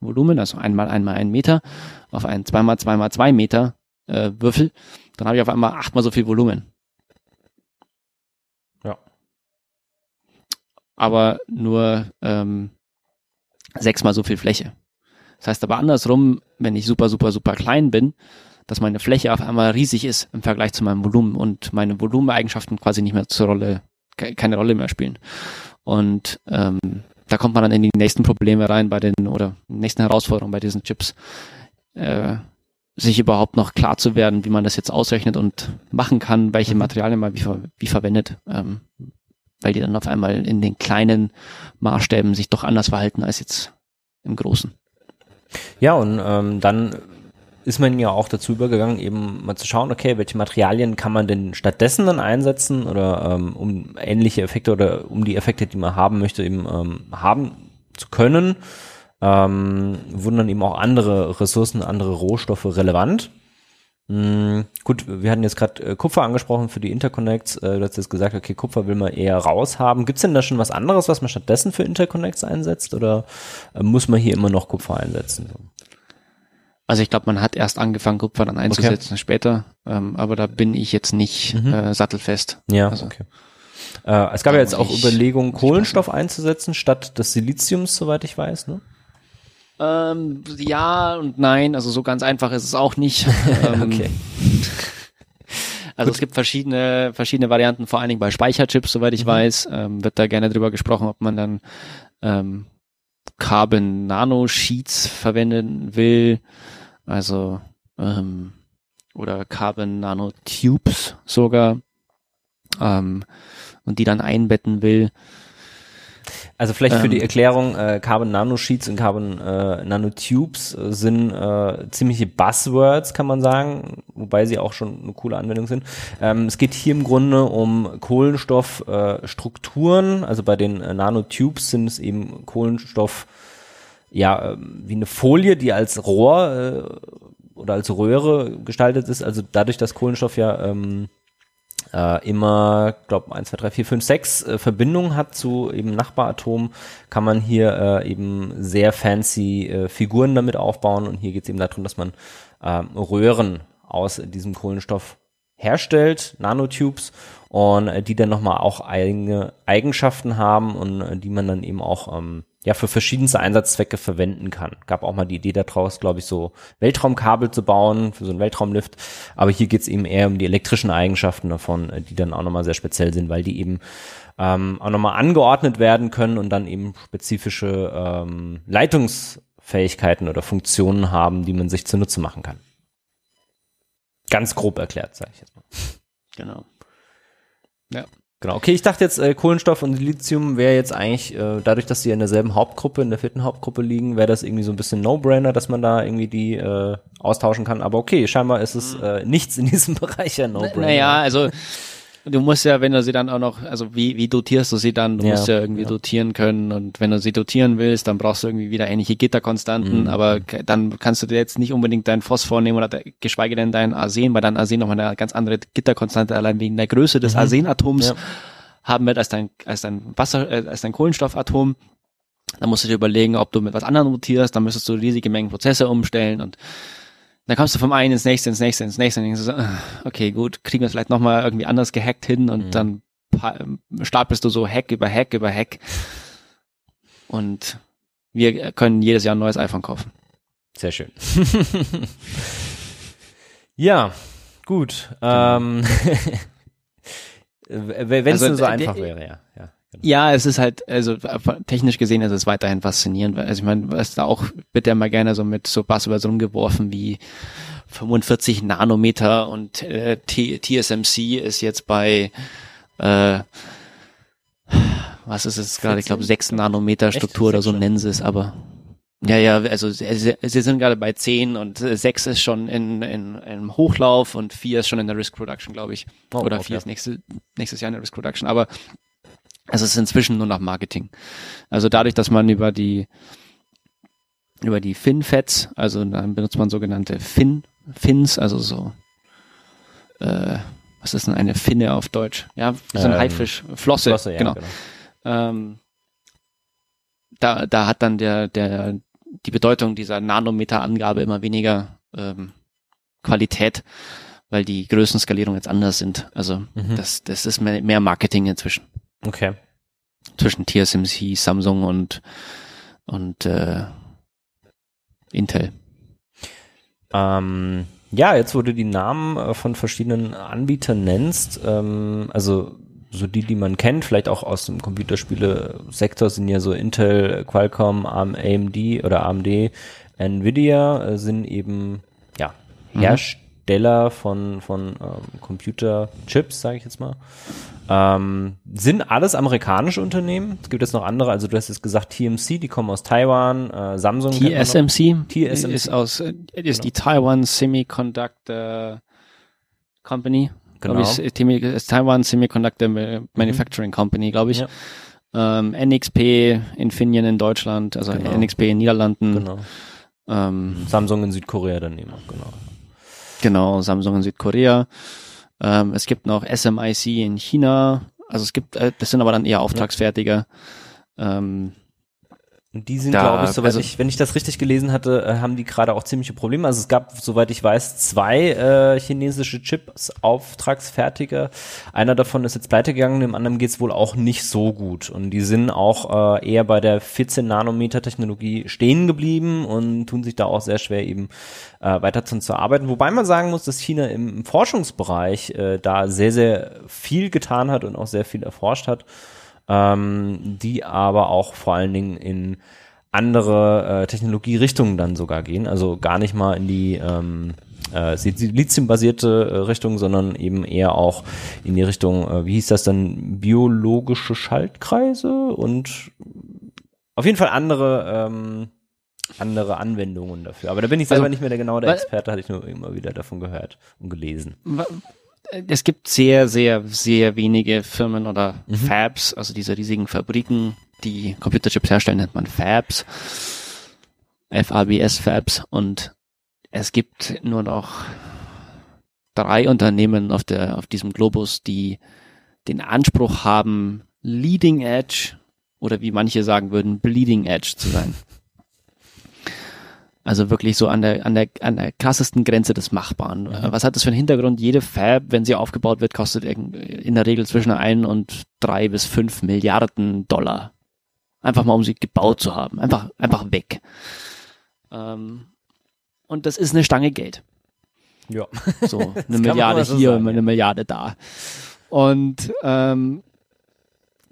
Volumen, also einmal einmal ein Meter, auf einen zweimal zweimal zwei Meter äh, Würfel dann habe ich auf einmal achtmal so viel Volumen. Ja. Aber nur ähm, sechsmal so viel Fläche. Das heißt aber andersrum, wenn ich super, super, super klein bin, dass meine Fläche auf einmal riesig ist im Vergleich zu meinem Volumen und meine Volumeneigenschaften quasi nicht mehr zur Rolle, keine Rolle mehr spielen. Und ähm, da kommt man dann in die nächsten Probleme rein bei den oder nächsten Herausforderungen bei diesen Chips, äh, sich überhaupt noch klar zu werden, wie man das jetzt ausrechnet und machen kann, welche mhm. Materialien man wie, wie verwendet, ähm, weil die dann auf einmal in den kleinen Maßstäben sich doch anders verhalten als jetzt im Großen. Ja, und ähm, dann ist man ja auch dazu übergegangen, eben mal zu schauen, okay, welche Materialien kann man denn stattdessen dann einsetzen oder ähm, um ähnliche Effekte oder um die Effekte, die man haben möchte, eben ähm, haben zu können, ähm, wurden dann eben auch andere Ressourcen, andere Rohstoffe relevant. Mhm, gut, wir hatten jetzt gerade äh, Kupfer angesprochen für die Interconnects. Äh, du hast jetzt gesagt, okay, Kupfer will man eher raushaben. Gibt es denn da schon was anderes, was man stattdessen für Interconnects einsetzt oder äh, muss man hier immer noch Kupfer einsetzen? Also ich glaube, man hat erst angefangen, Kupfer dann einzusetzen okay. später, ähm, aber da bin ich jetzt nicht mhm. äh, sattelfest. Ja, also, okay. Äh, es gab ja jetzt auch Überlegungen, Kohlenstoff einzusetzen statt des Siliziums, soweit ich weiß, ne? Ähm, ja und nein, also so ganz einfach ist es auch nicht. ähm, okay. Also Gut. es gibt verschiedene, verschiedene Varianten, vor allen Dingen bei Speicherchips, soweit ich mhm. weiß, ähm, wird da gerne drüber gesprochen, ob man dann ähm, Carbon Nanosheets verwenden will, also ähm, oder Carbon Nanotubes sogar ähm, und die dann einbetten will. Also vielleicht für ähm, die Erklärung, äh, Carbon Nanosheets und Carbon äh, Nanotubes äh, sind äh, ziemliche Buzzwords, kann man sagen, wobei sie auch schon eine coole Anwendung sind. Ähm, es geht hier im Grunde um Kohlenstoffstrukturen, also bei den äh, Nanotubes sind es eben Kohlenstoff, ja, äh, wie eine Folie, die als Rohr äh, oder als Röhre gestaltet ist, also dadurch, dass Kohlenstoff ja ähm, äh, immer, glaube 1, 2, 3, 4, 5, 6 äh, Verbindungen hat zu eben Nachbaratomen, kann man hier äh, eben sehr fancy äh, Figuren damit aufbauen. Und hier geht es eben darum, dass man äh, Röhren aus diesem Kohlenstoff herstellt, Nanotubes, und äh, die dann nochmal auch eigene Eigenschaften haben und äh, die man dann eben auch ähm, ja für verschiedenste Einsatzzwecke verwenden kann. Gab auch mal die Idee daraus, glaube ich, so Weltraumkabel zu bauen für so einen Weltraumlift. Aber hier geht es eben eher um die elektrischen Eigenschaften davon, äh, die dann auch nochmal sehr speziell sind, weil die eben ähm, auch nochmal angeordnet werden können und dann eben spezifische ähm, Leitungsfähigkeiten oder Funktionen haben, die man sich zunutze machen kann. Ganz grob erklärt, sage ich jetzt mal. Genau. Ja. Genau, okay, ich dachte jetzt, äh, Kohlenstoff und Lithium wäre jetzt eigentlich, äh, dadurch, dass sie in derselben Hauptgruppe, in der vierten Hauptgruppe liegen, wäre das irgendwie so ein bisschen No-Brainer, dass man da irgendwie die äh, austauschen kann. Aber okay, scheinbar ist es äh, nichts in diesem Bereich ein No-Brainer. Naja, also du musst ja, wenn du sie dann auch noch, also wie, wie dotierst du sie dann? Du ja, musst ja irgendwie ja. dotieren können und wenn du sie dotieren willst, dann brauchst du irgendwie wieder ähnliche Gitterkonstanten, mhm. aber dann kannst du dir jetzt nicht unbedingt dein Phosphor nehmen oder geschweige denn dein Arsen, weil dein Arsen nochmal eine ganz andere Gitterkonstante allein wegen der Größe des mhm. Arsenatoms ja. haben wird als dein, als dein Wasser, äh, als dein Kohlenstoffatom. Dann musst du dir überlegen, ob du mit was anderem rotierst, dann müsstest du riesige Mengen Prozesse umstellen und dann kommst du vom einen ins nächste, ins nächste, ins nächste und denkst so, ah, okay, gut, kriegen wir es vielleicht nochmal irgendwie anders gehackt hin und mhm. dann stapelst du so Hack über Hack über Hack. Und wir können jedes Jahr ein neues iPhone kaufen. Sehr schön. ja, gut. Ähm, Wenn es also, nur so einfach wäre, ja. ja. Genau. Ja, es ist halt, also technisch gesehen ist es weiterhin faszinierend, also ich meine, was da auch wird ja mal gerne so mit so Buzzwords rumgeworfen wie 45 Nanometer und äh, TSMC ist jetzt bei äh, was ist es gerade, ich glaube 6 Nanometer Struktur oder so nennen sie es, aber ja, ja, also sie, sie sind gerade bei 10 und 6 ist schon in, in, in Hochlauf und 4 ist schon in der Risk Production, glaube ich. Oh, Oder 4 okay. ist nächste, nächstes Jahr in der Risk Production. Aber es ist inzwischen nur noch Marketing. Also dadurch, dass man über die über die FinFETs, also dann benutzt man sogenannte Fin, Fins, also so äh, was ist denn eine Finne auf Deutsch? Ja, so ein ähm, Haifisch, Flosse, Flosse ja, genau. genau. Ähm, da, da hat dann der, der, die Bedeutung dieser Nanometer-Angabe immer weniger ähm, Qualität, weil die Größenskalierungen jetzt anders sind. Also mhm. das, das ist mehr, mehr Marketing inzwischen. Okay. Zwischen TSMC, Samsung und, und äh, Intel. Ähm, ja, jetzt wo du die Namen äh, von verschiedenen Anbietern nennst, ähm, also so die, die man kennt, vielleicht auch aus dem Computerspiele-Sektor sind ja so Intel, Qualcomm, AMD oder AMD, Nvidia äh, sind eben ja mhm. Hersteller von von ähm, Computerchips, sage ich jetzt mal. Ähm, sind alles amerikanische Unternehmen? Es gibt jetzt noch andere, also du hast jetzt gesagt TMC, die kommen aus Taiwan, äh, Samsung. TSMC, TSMC ist aus ist genau. die Taiwan Semiconductor Company. Genau. Ich, ist Taiwan Semiconductor Manufacturing mhm. Company, glaube ich. Ja. Ähm, NXP, Infineon in Deutschland, also genau. NXP in Niederlanden. Genau. Ähm, Samsung in Südkorea daneben genau. Genau, Samsung in Südkorea. Ähm, es gibt noch SMIC in China. Also es gibt, äh, das sind aber dann eher Auftragsfertiger. Ähm, und die sind, glaube ich, soweit also, ich, wenn ich das richtig gelesen hatte, äh, haben die gerade auch ziemliche Probleme. Also es gab, soweit ich weiß, zwei äh, chinesische Chips Auftragsfertiger. Einer davon ist jetzt pleite gegangen, dem anderen geht's wohl auch nicht so gut. Und die sind auch äh, eher bei der 14 Nanometer Technologie stehen geblieben und tun sich da auch sehr schwer eben äh, weiter zu, zu arbeiten. Wobei man sagen muss, dass China im, im Forschungsbereich äh, da sehr, sehr viel getan hat und auch sehr viel erforscht hat ähm, die aber auch vor allen Dingen in andere äh, Technologierichtungen dann sogar gehen, also gar nicht mal in die ähm, äh, Lithium-basierte äh, Richtung, sondern eben eher auch in die Richtung, äh, wie hieß das dann, biologische Schaltkreise und auf jeden Fall andere ähm, andere Anwendungen dafür. Aber da bin ich selber also, nicht mehr der genaue der Experte, hatte ich nur immer wieder davon gehört und gelesen es gibt sehr, sehr, sehr wenige Firmen oder mhm. Fabs, also diese riesigen Fabriken, die Computerchips herstellen, nennt man Fabs. FABS Fabs und es gibt nur noch drei Unternehmen auf der, auf diesem Globus, die den Anspruch haben, Leading Edge oder wie manche sagen würden, Bleeding Edge zu sein. Also wirklich so an der, an der, an der krassesten Grenze des Machbaren. Mhm. Was hat das für einen Hintergrund? Jede Fab, wenn sie aufgebaut wird, kostet in der Regel zwischen ein und drei bis fünf Milliarden Dollar. Einfach mal, um sie gebaut zu haben. Einfach, einfach weg. Ähm, und das ist eine Stange Geld. Ja. So, eine Milliarde so hier sagen, und eine ja. Milliarde da. Und ähm,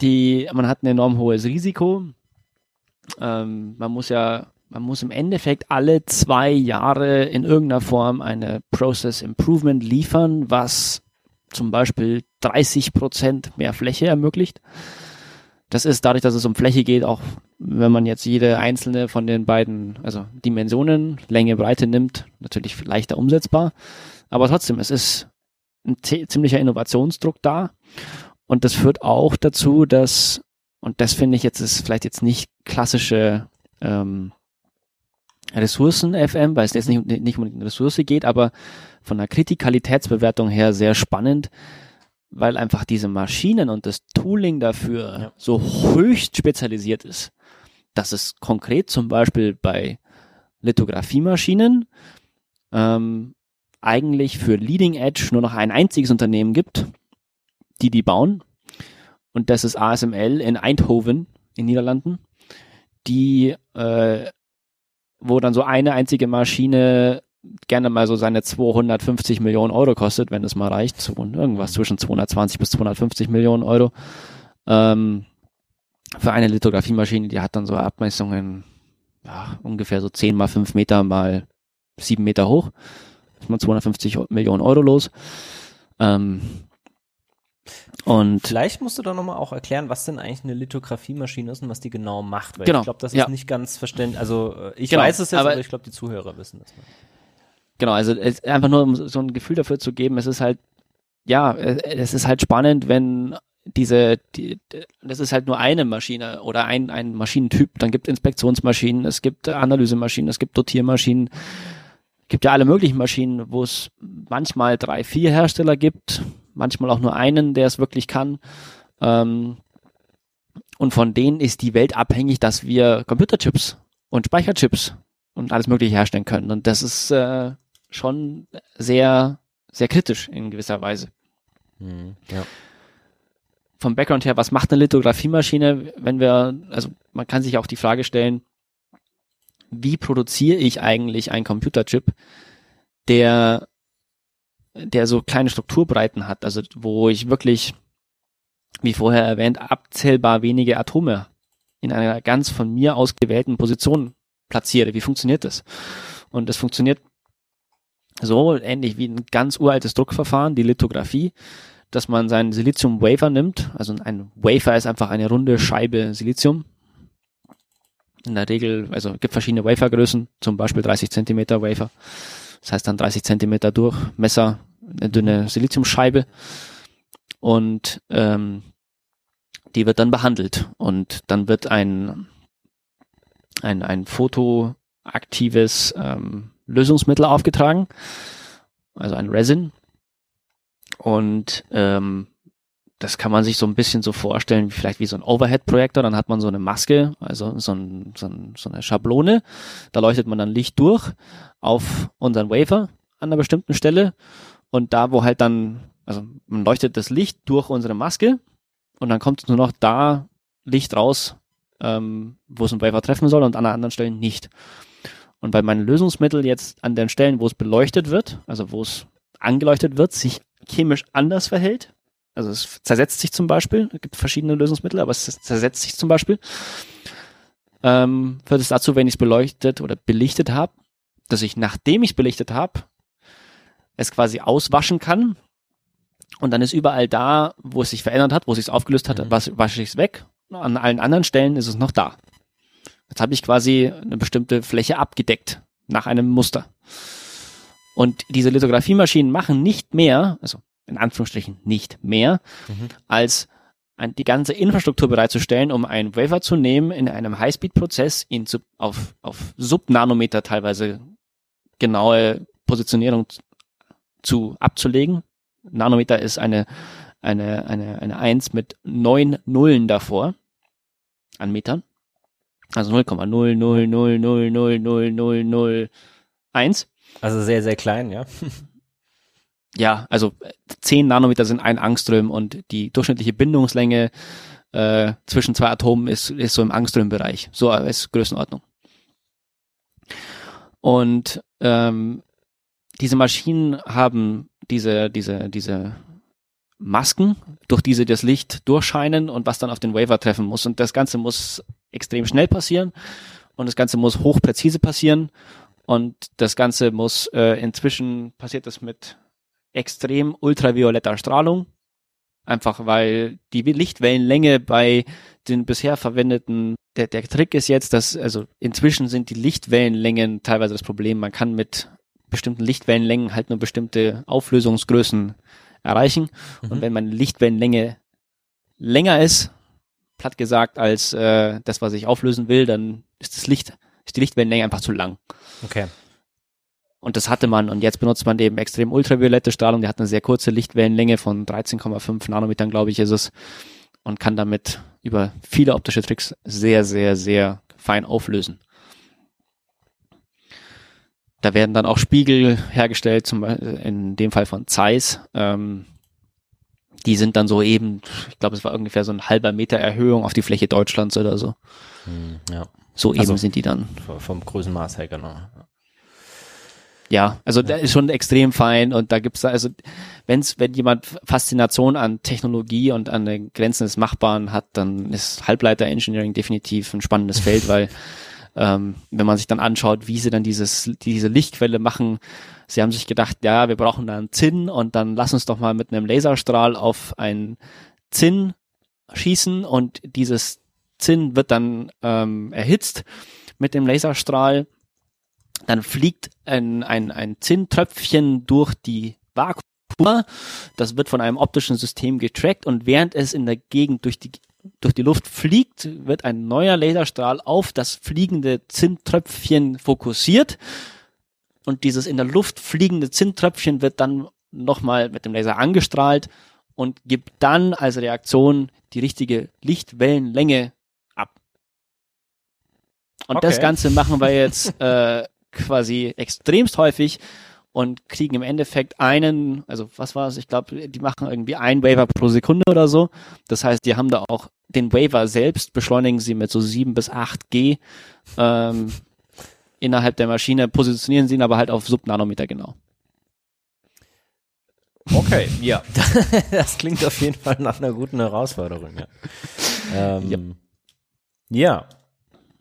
die, man hat ein enorm hohes Risiko. Ähm, man muss ja man muss im Endeffekt alle zwei Jahre in irgendeiner Form eine Process Improvement liefern, was zum Beispiel 30 Prozent mehr Fläche ermöglicht. Das ist dadurch, dass es um Fläche geht, auch wenn man jetzt jede einzelne von den beiden, also Dimensionen, Länge, Breite nimmt, natürlich leichter umsetzbar. Aber trotzdem, es ist ein ziemlicher Innovationsdruck da. Und das führt auch dazu, dass, und das finde ich jetzt ist vielleicht jetzt nicht klassische ähm, Ressourcen-FM, weil es jetzt nicht, nicht um eine Ressource geht, aber von der Kritikalitätsbewertung her sehr spannend, weil einfach diese Maschinen und das Tooling dafür ja. so höchst spezialisiert ist, dass es konkret zum Beispiel bei Lithografiemaschinen ähm, eigentlich für Leading Edge nur noch ein einziges Unternehmen gibt, die die bauen. Und das ist ASML in Eindhoven in Niederlanden, die äh, wo dann so eine einzige Maschine gerne mal so seine 250 Millionen Euro kostet, wenn es mal reicht, so irgendwas zwischen 220 bis 250 Millionen Euro. Ähm, für eine Lithografiemaschine, die hat dann so Abmessungen, ja, ungefähr so 10 mal 5 Meter mal 7 Meter hoch. Ist man 250 Millionen Euro los. Ähm, und vielleicht musst du da nochmal auch erklären, was denn eigentlich eine Lithografiemaschine ist und was die genau macht, weil genau. ich glaube, das ist ja. nicht ganz verständlich. Also äh, ich genau. weiß es jetzt, aber, aber ich glaube, die Zuhörer wissen es. Genau, also einfach nur um so ein Gefühl dafür zu geben, es ist halt, ja, es ist halt spannend, wenn diese, die, das ist halt nur eine Maschine oder ein, ein Maschinentyp. Dann gibt Inspektionsmaschinen, es gibt Analysemaschinen, es gibt Dotiermaschinen, gibt ja alle möglichen Maschinen, wo es manchmal drei, vier Hersteller gibt, manchmal auch nur einen, der es wirklich kann. Ähm, und von denen ist die Welt abhängig, dass wir Computerchips und Speicherchips und alles Mögliche herstellen können. Und das ist äh, schon sehr, sehr kritisch in gewisser Weise. Mhm, ja. Vom Background her, was macht eine Lithografiemaschine, wenn wir, also man kann sich auch die Frage stellen, wie produziere ich eigentlich einen Computerchip, der der so kleine Strukturbreiten hat, also wo ich wirklich wie vorher erwähnt, abzählbar wenige Atome in einer ganz von mir ausgewählten Position platziere. Wie funktioniert das? Und das funktioniert so ähnlich wie ein ganz uraltes Druckverfahren, die Lithografie, dass man seinen Silizium-Wafer nimmt. Also ein Wafer ist einfach eine runde Scheibe Silizium. In der Regel, also gibt verschiedene Wafergrößen, zum Beispiel 30 Zentimeter Wafer. Das heißt dann 30 Zentimeter Durchmesser, eine dünne Siliziumscheibe. Und ähm, die wird dann behandelt. Und dann wird ein, ein, ein fotoaktives ähm, Lösungsmittel aufgetragen, also ein Resin. Und ähm, das kann man sich so ein bisschen so vorstellen, vielleicht wie so ein Overhead-Projektor. Dann hat man so eine Maske, also so, ein, so, ein, so eine Schablone. Da leuchtet man dann Licht durch auf unseren Wafer an einer bestimmten Stelle. Und da, wo halt dann, also man leuchtet das Licht durch unsere Maske und dann kommt nur noch da Licht raus, ähm, wo es ein Wafer treffen soll und an anderen Stellen nicht. Und weil mein Lösungsmittel jetzt an den Stellen, wo es beleuchtet wird, also wo es angeleuchtet wird, sich chemisch anders verhält, also es zersetzt sich zum Beispiel, es gibt verschiedene Lösungsmittel, aber es zersetzt sich zum Beispiel, ähm, führt es dazu, wenn ich es beleuchtet oder belichtet habe, dass ich, nachdem ich es belichtet habe, es quasi auswaschen kann und dann ist überall da, wo es sich verändert hat, wo es sich aufgelöst hat, mhm. wasche ich es weg. An allen anderen Stellen ist es noch da. Jetzt habe ich quasi eine bestimmte Fläche abgedeckt nach einem Muster. Und diese Lithografiemaschinen machen nicht mehr, also in Anführungsstrichen nicht mehr, mhm. als die ganze Infrastruktur bereitzustellen, um einen Wafer zu nehmen, in einem Highspeed-Prozess ihn zu, auf, auf Subnanometer teilweise genaue Positionierung zu abzulegen. Nanometer ist eine, eine, eine, eine Eins mit neun Nullen davor an Metern. Also 0,000000001. Also sehr, sehr klein, ja. ja, also 10 Nanometer sind ein Angström und die durchschnittliche Bindungslänge äh, zwischen zwei Atomen ist, ist so im Angström-Bereich. So als Größenordnung. Und ähm, diese Maschinen haben diese, diese, diese Masken, durch die sie das Licht durchscheinen und was dann auf den Waver treffen muss. Und das Ganze muss extrem schnell passieren und das Ganze muss hochpräzise passieren und das Ganze muss äh, inzwischen passiert das mit extrem ultravioletter Strahlung, einfach weil die Lichtwellenlänge bei den bisher verwendeten der, der Trick ist jetzt, dass also inzwischen sind die Lichtwellenlängen teilweise das Problem. Man kann mit bestimmten Lichtwellenlängen halt nur bestimmte Auflösungsgrößen erreichen. Mhm. Und wenn meine Lichtwellenlänge länger ist, platt gesagt, als äh, das, was ich auflösen will, dann ist das Licht, ist die Lichtwellenlänge einfach zu lang. Okay. Und das hatte man. Und jetzt benutzt man eben extrem ultraviolette Strahlung. Die hat eine sehr kurze Lichtwellenlänge von 13,5 Nanometern, glaube ich, ist es. Und kann damit über viele optische Tricks sehr, sehr, sehr fein auflösen. Da werden dann auch Spiegel hergestellt, zum Beispiel in dem Fall von Zeiss. Ähm, die sind dann so eben, ich glaube, es war ungefähr so ein halber Meter Erhöhung auf die Fläche Deutschlands oder so. Hm, ja. So also eben sind die dann. Vom Größenmaß her, genau. Ja, also ja. der ist schon extrem fein und da gibt's da, also wenn's, wenn jemand Faszination an Technologie und an den Grenzen des Machbaren hat, dann ist Halbleiter Engineering definitiv ein spannendes Feld, weil ähm, wenn man sich dann anschaut, wie sie dann dieses, diese Lichtquelle machen, sie haben sich gedacht, ja, wir brauchen da einen Zinn und dann lass uns doch mal mit einem Laserstrahl auf einen Zinn schießen und dieses Zinn wird dann ähm, erhitzt mit dem Laserstrahl. Dann fliegt ein, ein, ein Zinntröpfchen durch die Vakuum. Das wird von einem optischen System getrackt und während es in der Gegend durch die durch die Luft fliegt, wird ein neuer Laserstrahl auf das fliegende Zinntröpfchen fokussiert und dieses in der Luft fliegende Zinntröpfchen wird dann nochmal mit dem Laser angestrahlt und gibt dann als Reaktion die richtige Lichtwellenlänge ab. Und okay. das Ganze machen wir jetzt äh, quasi extremst häufig und kriegen im Endeffekt einen, also was war es, ich glaube, die machen irgendwie ein Waver pro Sekunde oder so. Das heißt, die haben da auch den Waver selbst, beschleunigen sie mit so 7 bis 8 G ähm, innerhalb der Maschine, positionieren sie ihn aber halt auf Subnanometer genau. Okay, ja. das klingt auf jeden Fall nach einer guten Herausforderung, ja. Ähm, ja. ja.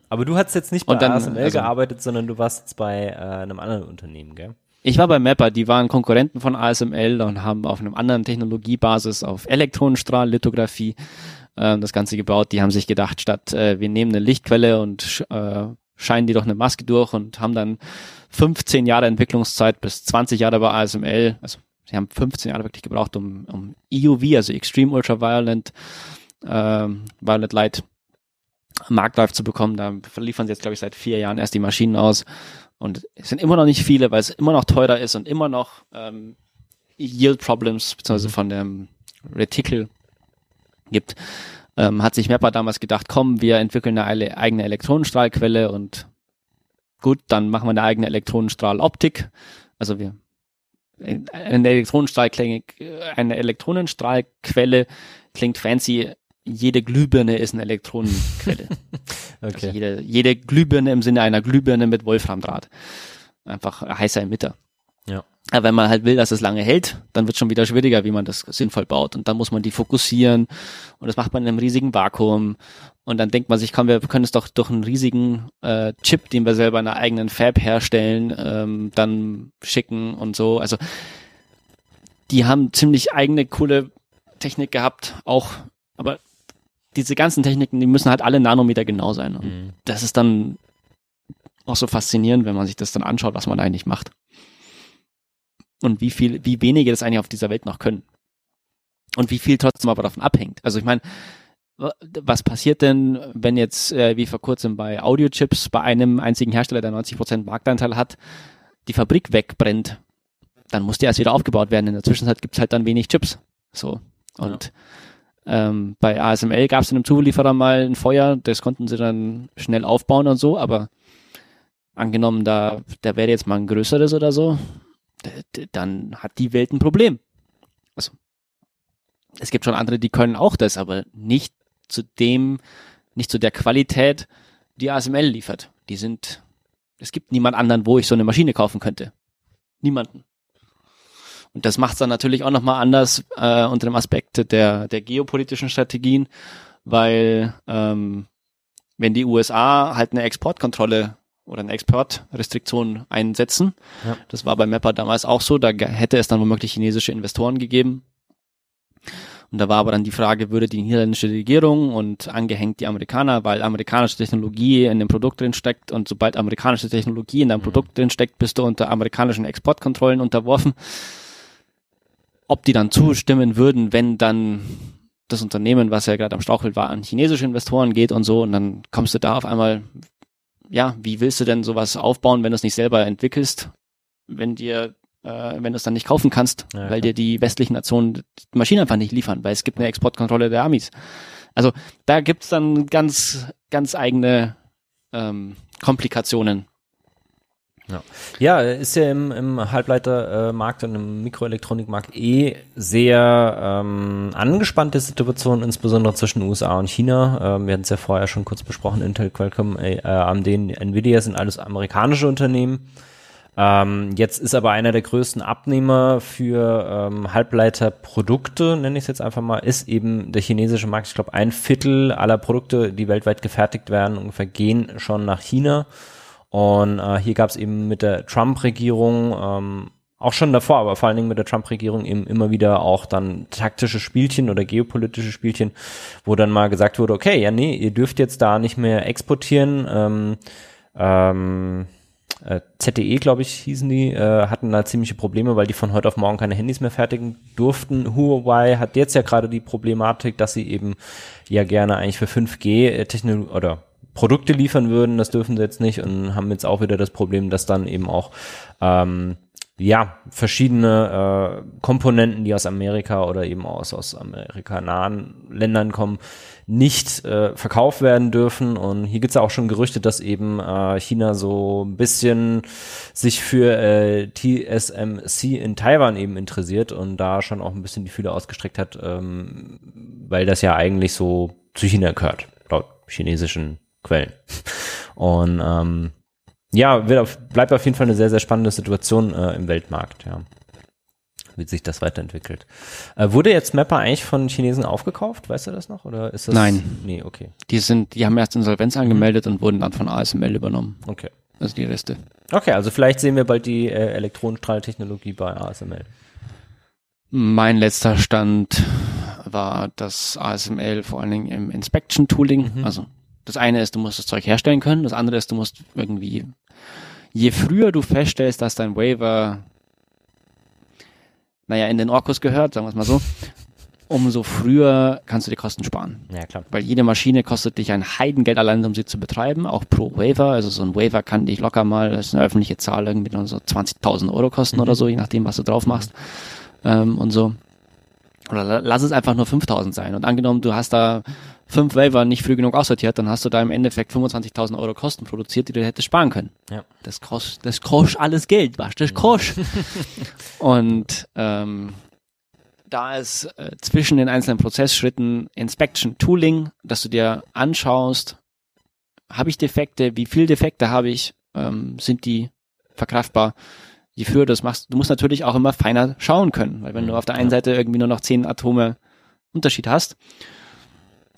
Aber du hast jetzt nicht bei dann, ASML also, gearbeitet, sondern du warst jetzt bei äh, einem anderen Unternehmen, gell? Ich war bei Mapper, die waren Konkurrenten von ASML und haben auf einem anderen Technologiebasis auf Elektronenstrahllithografie äh, das Ganze gebaut. Die haben sich gedacht, statt äh, wir nehmen eine Lichtquelle und äh, scheinen die doch eine Maske durch und haben dann 15 Jahre Entwicklungszeit bis 20 Jahre bei ASML, also sie haben 15 Jahre wirklich gebraucht, um, um EUV, also Extreme Ultraviolet ähm, Violet Light marktreif zu bekommen. Da liefern sie jetzt, glaube ich, seit vier Jahren erst die Maschinen aus. Und es sind immer noch nicht viele, weil es immer noch teurer ist und immer noch ähm, Yield Problems, beziehungsweise von dem Reticle gibt. Ähm, hat sich Mapper damals gedacht, komm, wir entwickeln eine eigene Elektronenstrahlquelle und gut, dann machen wir eine eigene Elektronenstrahloptik. Also wir eine Elektronenstrahlquelle, eine Elektronenstrahlquelle klingt fancy. Jede Glühbirne ist eine Elektronenquelle. okay. Also jede, jede Glühbirne im Sinne einer Glühbirne mit Wolframdraht. Einfach heißer Emitter. Ja. Aber wenn man halt will, dass es lange hält, dann wird es schon wieder schwieriger, wie man das sinnvoll baut. Und dann muss man die fokussieren. Und das macht man in einem riesigen Vakuum. Und dann denkt man sich, komm, wir können es doch durch einen riesigen äh, Chip, den wir selber in einer eigenen Fab herstellen, ähm, dann schicken und so. Also die haben ziemlich eigene coole Technik gehabt, auch, aber diese ganzen Techniken, die müssen halt alle Nanometer genau sein. Und mhm. das ist dann auch so faszinierend, wenn man sich das dann anschaut, was man eigentlich macht. Und wie viel, wie wenige das eigentlich auf dieser Welt noch können. Und wie viel trotzdem aber davon abhängt. Also ich meine, was passiert denn, wenn jetzt, äh, wie vor kurzem bei Audiochips, bei einem einzigen Hersteller, der 90% Marktanteil hat, die Fabrik wegbrennt? Dann muss die erst wieder aufgebaut werden. In der Zwischenzeit gibt's halt dann wenig Chips. So. Und ja. Ähm, bei ASML gab's in einem Zulieferer mal ein Feuer, das konnten sie dann schnell aufbauen und so, aber angenommen, da, da wäre jetzt mal ein größeres oder so, dann hat die Welt ein Problem. Also, es gibt schon andere, die können auch das, aber nicht zu dem, nicht zu der Qualität, die ASML liefert. Die sind, es gibt niemand anderen, wo ich so eine Maschine kaufen könnte. Niemanden. Und das macht es dann natürlich auch nochmal anders äh, unter dem Aspekt der, der geopolitischen Strategien, weil ähm, wenn die USA halt eine Exportkontrolle oder eine Exportrestriktion einsetzen, ja. das war bei Mapper damals auch so, da hätte es dann womöglich chinesische Investoren gegeben, und da war aber dann die Frage, würde die niederländische Regierung und angehängt die Amerikaner, weil amerikanische Technologie in dem Produkt drin steckt und sobald amerikanische Technologie in deinem mhm. Produkt drin steckt, bist du unter amerikanischen Exportkontrollen unterworfen. Ob die dann zustimmen würden, wenn dann das Unternehmen, was ja gerade am Strauchel war, an chinesische Investoren geht und so, und dann kommst du da auf einmal, ja, wie willst du denn sowas aufbauen, wenn du es nicht selber entwickelst? Wenn dir äh, wenn du es dann nicht kaufen kannst, ja, weil dir die westlichen Nationen die Maschinen einfach nicht liefern, weil es gibt eine Exportkontrolle der Amis. Also da gibt's dann ganz, ganz eigene ähm, Komplikationen. Ja. ja, ist ja im, im Halbleitermarkt und im Mikroelektronikmarkt eh sehr ähm, angespannte Situation, insbesondere zwischen USA und China. Ähm, wir hatten es ja vorher schon kurz besprochen, Intel, Qualcomm, äh, AMD, Nvidia sind alles amerikanische Unternehmen. Ähm, jetzt ist aber einer der größten Abnehmer für ähm, Halbleiterprodukte, nenne ich es jetzt einfach mal, ist eben der chinesische Markt. Ich glaube, ein Viertel aller Produkte, die weltweit gefertigt werden, ungefähr gehen schon nach China. Und äh, hier gab es eben mit der Trump-Regierung ähm, auch schon davor, aber vor allen Dingen mit der Trump-Regierung eben immer wieder auch dann taktische Spielchen oder geopolitische Spielchen, wo dann mal gesagt wurde, okay, ja nee, ihr dürft jetzt da nicht mehr exportieren. Ähm, ähm, äh, ZTE, glaube ich, hießen die, äh, hatten da ziemliche Probleme, weil die von heute auf morgen keine Handys mehr fertigen durften. Huawei hat jetzt ja gerade die Problematik, dass sie eben ja gerne eigentlich für 5G äh, oder Produkte liefern würden, das dürfen sie jetzt nicht und haben jetzt auch wieder das Problem, dass dann eben auch ähm, ja, verschiedene äh, Komponenten, die aus Amerika oder eben aus, aus amerikanahen Ländern kommen, nicht äh, verkauft werden dürfen. Und hier gibt's ja auch schon Gerüchte, dass eben äh, China so ein bisschen sich für äh, TSMC in Taiwan eben interessiert und da schon auch ein bisschen die Fühler ausgestreckt hat, ähm, weil das ja eigentlich so zu China gehört, laut chinesischen Quellen. Und ähm, ja, wird auf, bleibt auf jeden Fall eine sehr, sehr spannende Situation äh, im Weltmarkt, ja. wie sich das weiterentwickelt. Äh, wurde jetzt Mapper eigentlich von Chinesen aufgekauft? Weißt du das noch? Oder ist das? Nein. Nee, okay. Die sind, die haben erst Insolvenz angemeldet und wurden dann von ASML übernommen. Okay. Also die Reste. Okay, also vielleicht sehen wir bald die äh, Elektronenstrahltechnologie bei ASML. Mein letzter Stand war das ASML vor allen Dingen im Inspection Tooling. Mhm. Also das eine ist, du musst das Zeug herstellen können. Das andere ist, du musst irgendwie, je früher du feststellst, dass dein Waiver, naja, in den Orkus gehört, sagen wir es mal so, umso früher kannst du die Kosten sparen. Ja, klar. Weil jede Maschine kostet dich ein Heidengeld allein, um sie zu betreiben, auch pro Waiver. Also so ein Waiver kann dich locker mal, das ist eine öffentliche Zahl, irgendwie so 20.000 Euro kosten Mhm. oder so, je nachdem, was du drauf machst ähm, und so. Oder la- lass es einfach nur 5.000 sein. Und angenommen, du hast da fünf Waiver nicht früh genug aussortiert, dann hast du da im Endeffekt 25.000 Euro Kosten produziert, die du hättest sparen können. Ja. Das kostet, das kostet alles Geld, was? Das kostet. und ähm, da ist äh, zwischen den einzelnen Prozessschritten Inspection Tooling, dass du dir anschaust, habe ich Defekte, wie viel Defekte habe ich, ähm, sind die verkraftbar. Je früher du das machst, du musst natürlich auch immer feiner schauen können, weil wenn du auf der einen. Seite irgendwie nur noch zehn Atome Unterschied hast,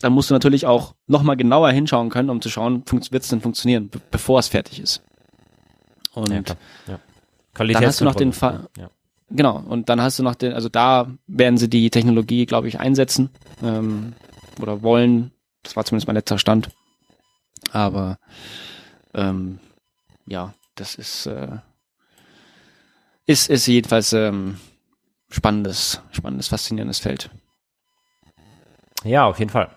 dann musst du natürlich auch nochmal genauer hinschauen können, um zu schauen, wird es denn funktionieren, be bevor es fertig ist. Und Ja. Ja. Dann hast du noch den Qualitätskontrolle. Fa- Ja. Genau, und dann hast du noch den, also da werden sie die Technologie, glaube ich, einsetzen ähm, oder wollen. Das war zumindest mein letzter Stand. Aber ähm, ja, das ist, äh, ist, ist jedenfalls ähm, spannendes, spannendes, faszinierendes Feld. Ja, auf jeden Fall.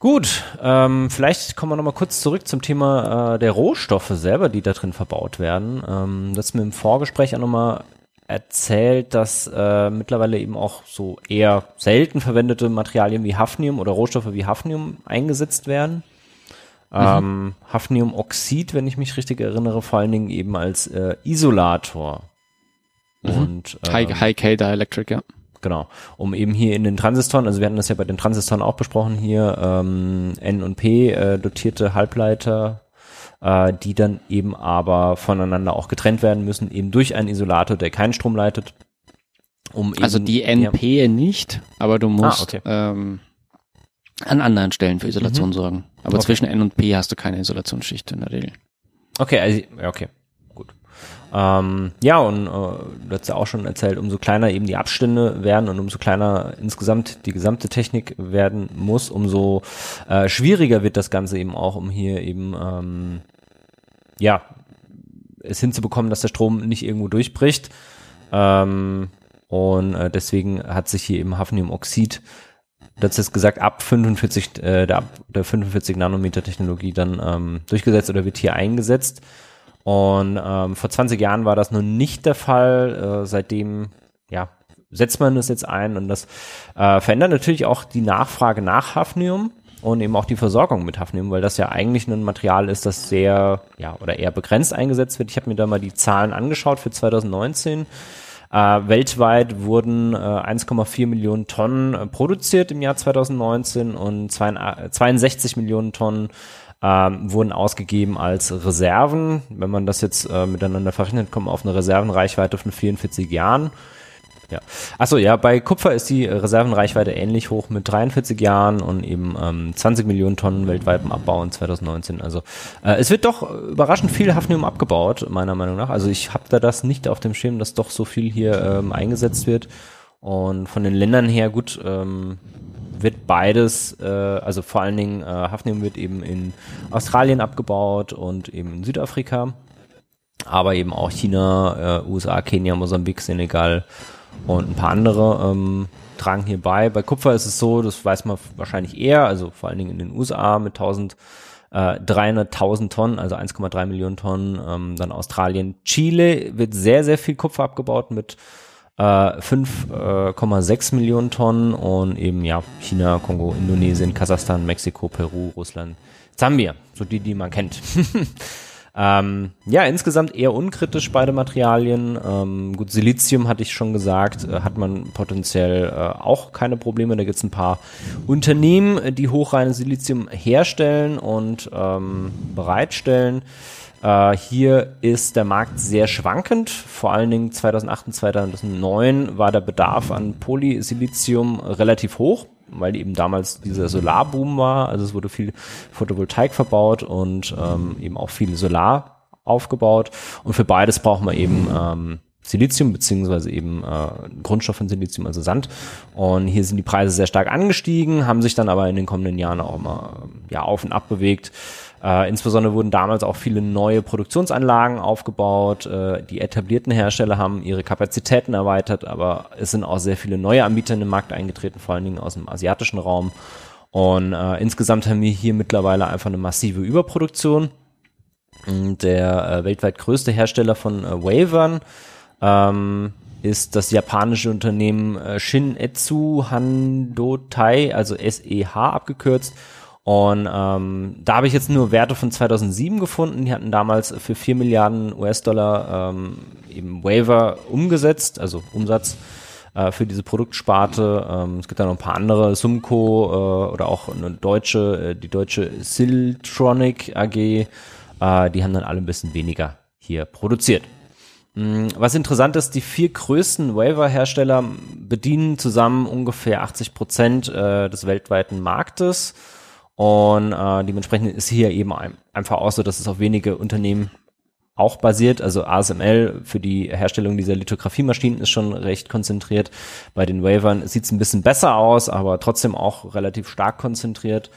Gut, ähm, vielleicht kommen wir nochmal kurz zurück zum Thema äh, der Rohstoffe selber, die da drin verbaut werden. Ähm, das ist mir im Vorgespräch auch nochmal erzählt, dass äh, mittlerweile eben auch so eher selten verwendete Materialien wie Hafnium oder Rohstoffe wie Hafnium eingesetzt werden. Ähm, Hafniumoxid, wenn ich mich richtig erinnere, vor allen Dingen eben als äh, Isolator. Mhm. Und, High, ähm, High K Dielectric, ja. Genau, um eben hier in den Transistoren, also wir hatten das ja bei den Transistoren auch besprochen hier, ähm, N und P äh, dotierte Halbleiter, äh, die dann eben aber voneinander auch getrennt werden müssen, eben durch einen Isolator, der keinen Strom leitet. Um eben, Also die NP nicht, aber du musst Ah, okay. ähm, an anderen Stellen für Isolation sorgen. Aber Okay. zwischen N und P hast du keine Isolationsschicht in der Regel. Okay, also, ja, okay. Ähm, ja, und äh, du hast ja auch schon erzählt, umso kleiner eben die Abstände werden und umso kleiner insgesamt die gesamte Technik werden muss, umso äh, schwieriger wird das Ganze eben auch, um hier eben, ähm, ja, es hinzubekommen, dass der Strom nicht irgendwo durchbricht. Ähm, und äh, deswegen hat sich hier eben Hafniumoxid das ist gesagt, ab 45, äh, der, der 45 Nanometer Technologie dann ähm, durchgesetzt oder wird hier eingesetzt. Und ähm, vor 20 Jahren war das nun nicht der Fall. Äh, seitdem, ja, setzt man das jetzt ein und das äh, verändert natürlich auch die Nachfrage nach Hafnium und eben auch die Versorgung mit Hafnium, weil das ja eigentlich ein Material ist, das sehr, ja, oder eher begrenzt eingesetzt wird. Ich habe mir da mal die Zahlen angeschaut für 2019. Äh, weltweit wurden äh, 1,4 Millionen Tonnen äh, produziert im Jahr 2019 und 62 62 Millionen Tonnen ähm, wurden ausgegeben als Reserven. Wenn man das jetzt äh, miteinander verrechnet, kommt man auf eine Reservenreichweite von 44 Jahren. Ja. Achso, ja, bei Kupfer ist die Reservenreichweite ähnlich hoch mit 43 Jahren und eben ähm, 20 Millionen Tonnen weltweitem Abbau in 2019. Also äh, es wird doch überraschend viel Hafnium abgebaut, meiner Meinung nach. Also ich habe da das nicht auf dem Schirm, dass doch so viel hier ähm, eingesetzt wird. Und von den Ländern her, gut, ähm, wird beides, äh, also vor allen Dingen äh, Hafnium wird eben in Australien abgebaut und eben in Südafrika, aber eben auch China, äh, USA, Kenia, Mosambik, Senegal und ein paar andere ähm, tragen hier bei. Kupfer ist es so, das weiß man wahrscheinlich eher, also vor allen Dingen in den USA mit 1000 äh, 300.000 Tonnen, also 1,3 Millionen Tonnen. Ähm, dann Australien, Chile wird sehr, sehr viel Kupfer abgebaut mit äh, 5,6 Millionen Tonnen und eben ja China, Kongo, Indonesien, Kasachstan, Mexiko, Peru, Russland, Zambia, so die, die man kennt. Ähm, ja, insgesamt eher unkritisch beide Materialien. Ähm, gut, Silizium hatte ich schon gesagt, äh, hat man potenziell äh, auch keine Probleme. Da gibt es ein paar Unternehmen, die hochreines Silizium herstellen und ähm, bereitstellen. Äh, hier ist der Markt sehr schwankend. Vor allen Dingen 2008 und 2009 war der Bedarf an Polysilizium relativ hoch weil eben damals dieser Solarboom war. Also es wurde viel Photovoltaik verbaut und ähm, eben auch viel Solar aufgebaut. Und für beides braucht man eben ähm, Silizium beziehungsweise eben äh, Grundstoff von Silizium, also Sand. Und hier sind die Preise sehr stark angestiegen, haben sich dann aber in den kommenden Jahren auch immer ja, auf und ab bewegt. Äh, insbesondere wurden damals auch viele neue Produktionsanlagen aufgebaut. Äh, die etablierten Hersteller haben ihre Kapazitäten erweitert, aber es sind auch sehr viele neue Anbieter in den Markt eingetreten, vor allen Dingen aus dem asiatischen Raum. Und äh, insgesamt haben wir hier mittlerweile einfach eine massive Überproduktion. Der äh, weltweit größte Hersteller von äh, Wavern ähm, ist das japanische Unternehmen äh, Shin-Etsu Handotai, also SEH abgekürzt. Und ähm, da habe ich jetzt nur Werte von 2007 gefunden. Die hatten damals für 4 Milliarden US-Dollar ähm, eben Waiver umgesetzt, also Umsatz äh, für diese Produktsparte. Ähm, es gibt da noch ein paar andere, Sumco äh, oder auch eine deutsche, äh, die deutsche Siltronic AG. Äh, die haben dann alle ein bisschen weniger hier produziert. Mm, was interessant ist, die vier größten Waiver-Hersteller bedienen zusammen ungefähr 80 Prozent äh, des weltweiten Marktes. Und äh, dementsprechend ist hier eben ein, einfach auch so, dass es auf wenige Unternehmen auch basiert. Also ASML für die Herstellung dieser Lithografiemaschinen ist schon recht konzentriert. Bei den Wavern sieht es ein bisschen besser aus, aber trotzdem auch relativ stark konzentriert.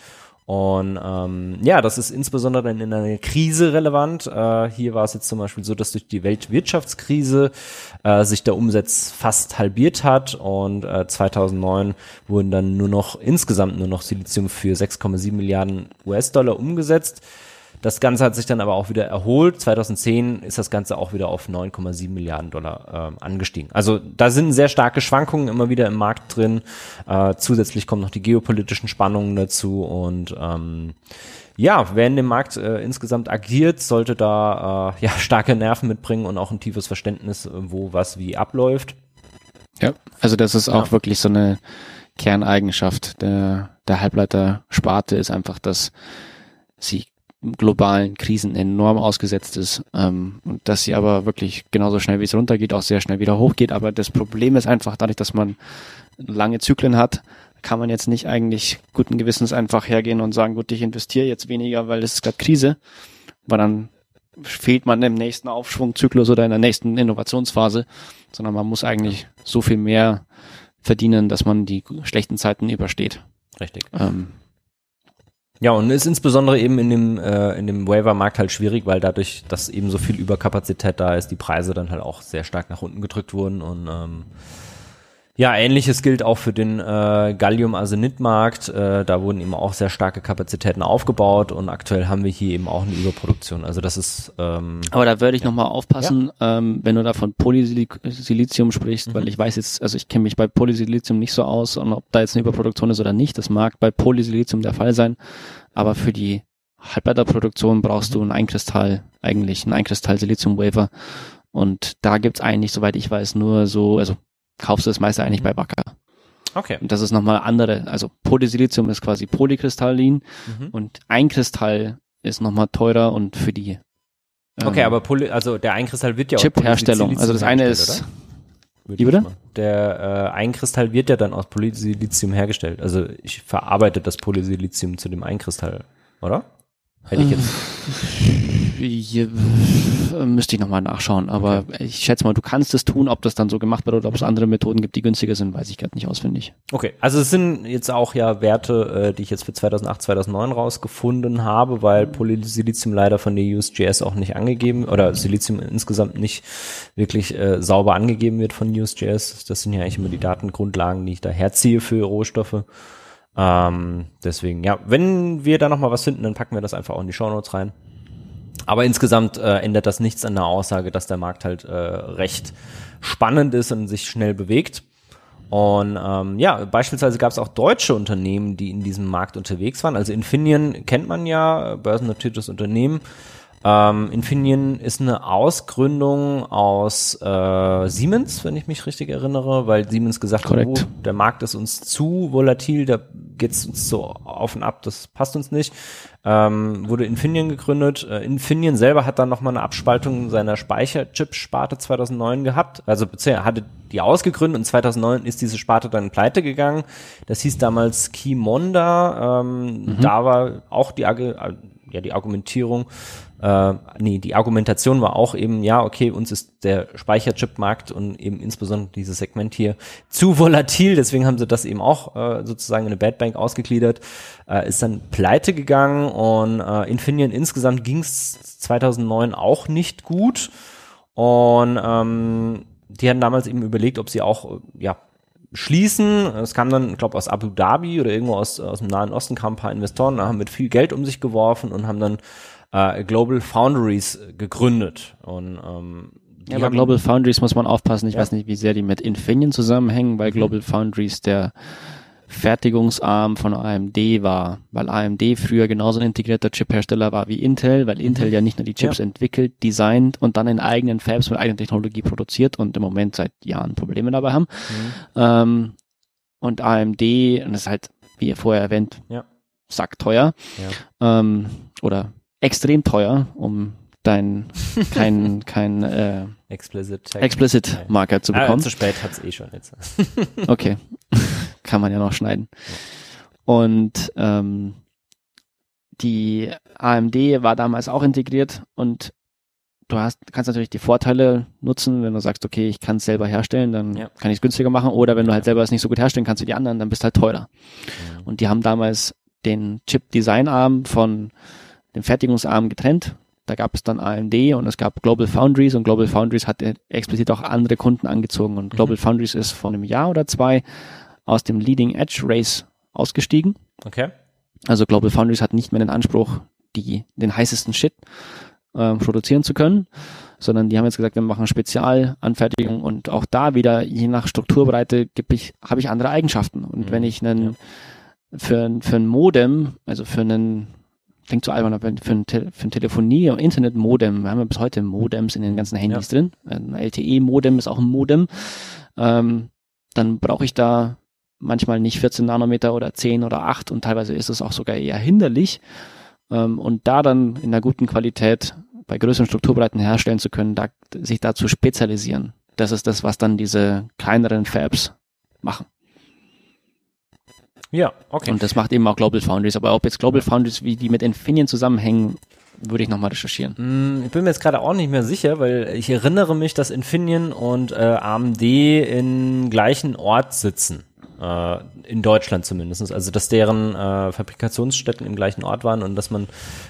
Und ähm, ja, das ist insbesondere in einer Krise relevant. Äh, hier war es jetzt zum Beispiel so, dass durch die Weltwirtschaftskrise äh, sich der Umsatz fast halbiert hat und äh, 2009 wurden dann nur noch insgesamt nur noch Silizium für 6,7 Milliarden US-Dollar umgesetzt. Das Ganze hat sich dann aber auch wieder erholt. 2010 ist das Ganze auch wieder auf 9,7 Milliarden Dollar äh, angestiegen. Also da sind sehr starke Schwankungen immer wieder im Markt drin. Äh, zusätzlich kommen noch die geopolitischen Spannungen dazu und ähm, ja, wer in dem Markt äh, insgesamt agiert, sollte da äh, ja starke Nerven mitbringen und auch ein tiefes Verständnis, wo was wie abläuft. Ja, also das ist auch ja. wirklich so eine Kerneigenschaft der, der Halbleitersparte ist einfach, dass sie globalen Krisen enorm ausgesetzt ist ähm, und dass sie aber wirklich genauso schnell wie es runtergeht, auch sehr schnell wieder hochgeht. Aber das Problem ist einfach dadurch, dass man lange Zyklen hat, kann man jetzt nicht eigentlich guten Gewissens einfach hergehen und sagen, gut, ich investiere jetzt weniger, weil es ist gerade Krise, weil dann fehlt man im nächsten Aufschwungzyklus oder in der nächsten Innovationsphase, sondern man muss eigentlich so viel mehr verdienen, dass man die schlechten Zeiten übersteht. Richtig. Ähm, ja, und ist insbesondere eben in dem, äh, in dem Waiver-Markt halt schwierig, weil dadurch, dass eben so viel Überkapazität da ist, die Preise dann halt auch sehr stark nach unten gedrückt wurden und ähm, ja, ähnliches gilt auch für den äh, Gallium-Arsenid-Markt. Äh, da wurden eben auch sehr starke Kapazitäten aufgebaut und aktuell haben wir hier eben auch eine Überproduktion. Also das ist. Ähm, Aber da würde ich ja. nochmal aufpassen, ja. ähm, wenn du da von Polysilizium sprichst, mhm. weil ich weiß jetzt, also ich kenne mich bei Polysilizium nicht so aus und ob da jetzt eine Überproduktion ist oder nicht. Das mag bei Polysilizium der Fall sein. Aber für die Halbleiterproduktion brauchst du einen Einkristall, eigentlich einen Einkristall-Silizium-Wafer. Und da gibt's eigentlich, soweit ich weiß, nur so, also kaufst du das meiste eigentlich bei Wacker. Okay. Und das ist nochmal andere, also Polysilizium ist quasi polykristallin mhm. und ein Kristall ist nochmal teurer und für die ähm, Okay, aber Poly, also der Einkristall wird ja Chip-Herstellung. Also das eine ist Wie bitte? Der äh, Einkristall wird ja dann aus Polysilizium hergestellt. Also ich verarbeite das Polysilizium zu dem Einkristall, oder? Hätte ich jetzt. Hier, müsste ich nochmal nachschauen, aber okay. ich schätze mal, du kannst es tun, ob das dann so gemacht wird oder ob es andere Methoden gibt, die günstiger sind, weiß ich gerade nicht auswendig. Okay, also es sind jetzt auch ja Werte, äh, die ich jetzt für 2008, 2009 rausgefunden habe, weil Polysilizium leider von der USGS auch nicht angegeben oder Silizium insgesamt nicht wirklich äh, sauber angegeben wird von USGS. Das sind ja eigentlich immer die Datengrundlagen, die ich da herziehe für Rohstoffe. Ähm, deswegen, ja, wenn wir da nochmal was finden, dann packen wir das einfach auch in die Shownotes rein. Aber insgesamt äh, ändert das nichts an der Aussage, dass der Markt halt äh, recht spannend ist und sich schnell bewegt. Und ähm, ja, beispielsweise gab es auch deutsche Unternehmen, die in diesem Markt unterwegs waren. Also Infineon kennt man ja, börsennotiertes Unternehmen. Ähm, Infineon ist eine Ausgründung aus äh, Siemens, wenn ich mich richtig erinnere, weil Siemens gesagt hat, oh, der Markt ist uns zu volatil, da geht's uns so auf und ab, das passt uns nicht. Ähm, wurde Infineon gegründet. Äh, Infineon selber hat dann nochmal eine Abspaltung seiner Speicherchip-Sparte 2009 gehabt. Also er hatte die ausgegründet und 2009 ist diese Sparte dann pleite gegangen. Das hieß damals Kimonda. Ähm, mhm. Da war auch die, äh, ja, die Argumentierung, äh, nee, die Argumentation war auch eben, ja, okay, uns ist der Speicherchipmarkt und eben insbesondere dieses Segment hier zu volatil, deswegen haben sie das eben auch äh, sozusagen in eine Bad Bank ausgegliedert, äh, ist dann pleite gegangen und äh, Infineon insgesamt ging es 2009 auch nicht gut und ähm, die hatten damals eben überlegt, ob sie auch, ja, schließen. Es kam dann, ich glaube, aus Abu Dhabi oder irgendwo aus, aus dem Nahen Osten kamen ein paar Investoren, haben mit viel Geld um sich geworfen und haben dann äh, Global Foundries gegründet. Und ähm, ja, aber Global Foundries muss man aufpassen. Ich ja. weiß nicht, wie sehr die mit Infineon zusammenhängen, weil mhm. Global Foundries der Fertigungsarm von AMD war, weil AMD früher genauso ein integrierter Chip-Hersteller war wie Intel, weil Intel mhm. ja nicht nur die Chips ja. entwickelt, designt und dann in eigenen Fabs mit eigener Technologie produziert und im Moment seit Jahren Probleme dabei haben. Mhm. Ähm, und AMD, und das ist halt, wie ihr vorher erwähnt, ja. sackteuer. Ja. Ähm, oder extrem teuer, um dein kein kein äh, Explicit, Explicit Marker zu ah, bekommen. Ah, zu spät hat's eh schon jetzt. okay, kann man ja noch schneiden. Und ähm, die AMD war damals auch integriert und du hast kannst natürlich die Vorteile nutzen, wenn du sagst, okay, ich kann es selber herstellen, dann ja. kann ich es günstiger machen. Oder wenn du halt selber es nicht so gut herstellen kannst wie die anderen, dann bist du halt teurer. Mhm. Und die haben damals den Chip Design Arm von den Fertigungsarm getrennt. Da gab es dann AMD und es gab Global Foundries und Global Foundries hat explizit auch andere Kunden angezogen und Global mhm. Foundries ist vor einem Jahr oder zwei aus dem Leading Edge Race ausgestiegen. Okay. Also Global Foundries hat nicht mehr den Anspruch, die, den heißesten Shit äh, produzieren zu können, sondern die haben jetzt gesagt, wir machen Spezialanfertigung und auch da wieder, je nach Strukturbreite, ich, habe ich andere Eigenschaften. Und mhm. wenn ich einen für, für ein Modem, also für einen klingt so albern, aber für ein, Te für ein Telefonie- und Internet-Modem, wir haben ja bis heute Modems in den ganzen Handys ja. drin, ein LTE-Modem ist auch ein Modem, ähm, dann brauche ich da manchmal nicht 14 Nanometer oder 10 oder 8 und teilweise ist es auch sogar eher hinderlich. Ähm, und da dann in einer guten Qualität bei größeren Strukturbreiten herstellen zu können, da, sich da zu spezialisieren. Das ist das, was dann diese kleineren Fabs machen. Ja, okay. Und das macht eben auch Global Foundries. Aber ob jetzt Global Foundries, wie die mit Infineon zusammenhängen, würde ich nochmal recherchieren. Mm, ich bin mir jetzt gerade auch nicht mehr sicher, weil ich erinnere mich, dass Infineon und äh, AMD im gleichen Ort sitzen äh, in Deutschland zumindest. Also dass deren äh, Fabrikationsstätten im gleichen Ort waren und dass man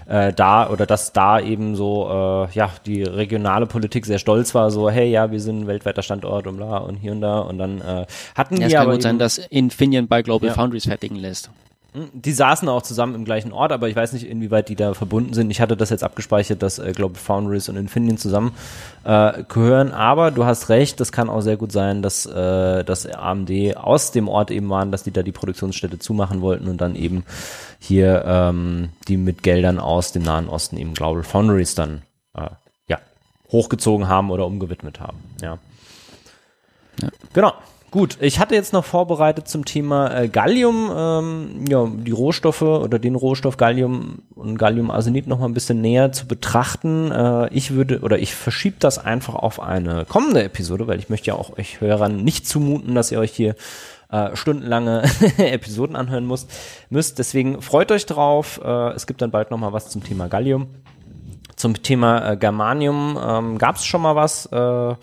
äh, da oder dass da eben so äh, ja die regionale Politik sehr stolz war, so hey ja wir sind ein weltweiter Standort und bla und hier und da und dann äh, hatten ja, die es kann gut sein, dass Infineon bei Global ja. Foundries fertigen lässt. Hm, die saßen auch zusammen im gleichen Ort, aber ich weiß nicht, inwieweit die da verbunden sind. Ich hatte das jetzt abgespeichert, dass äh, Global Foundries und Infineon zusammen äh, gehören. Aber du hast recht, das kann auch sehr gut sein, dass, äh, dass AMD aus dem Ort eben waren, dass die da die Produktionsstätte zumachen wollten und dann eben hier ähm, die mit Geldern aus dem Nahen Osten eben Global Foundries dann äh, ja, hochgezogen haben oder umgewidmet haben. Ja. ja. Genau. Gut, ich hatte jetzt noch vorbereitet zum Thema äh, Gallium, ähm, ja, die Rohstoffe oder den Rohstoff Gallium und Galliumarsenid noch mal ein bisschen näher zu betrachten. Äh, ich würde oder ich verschiebe das einfach auf eine kommende Episode, weil ich möchte ja auch euch Hörern nicht zumuten, dass ihr euch hier äh, stundenlange Episoden anhören müsst. müsst. Deswegen freut euch drauf. Äh, es gibt dann bald noch mal was zum Thema Gallium. Zum Thema äh, Germanium ähm, gab es schon mal was, äh,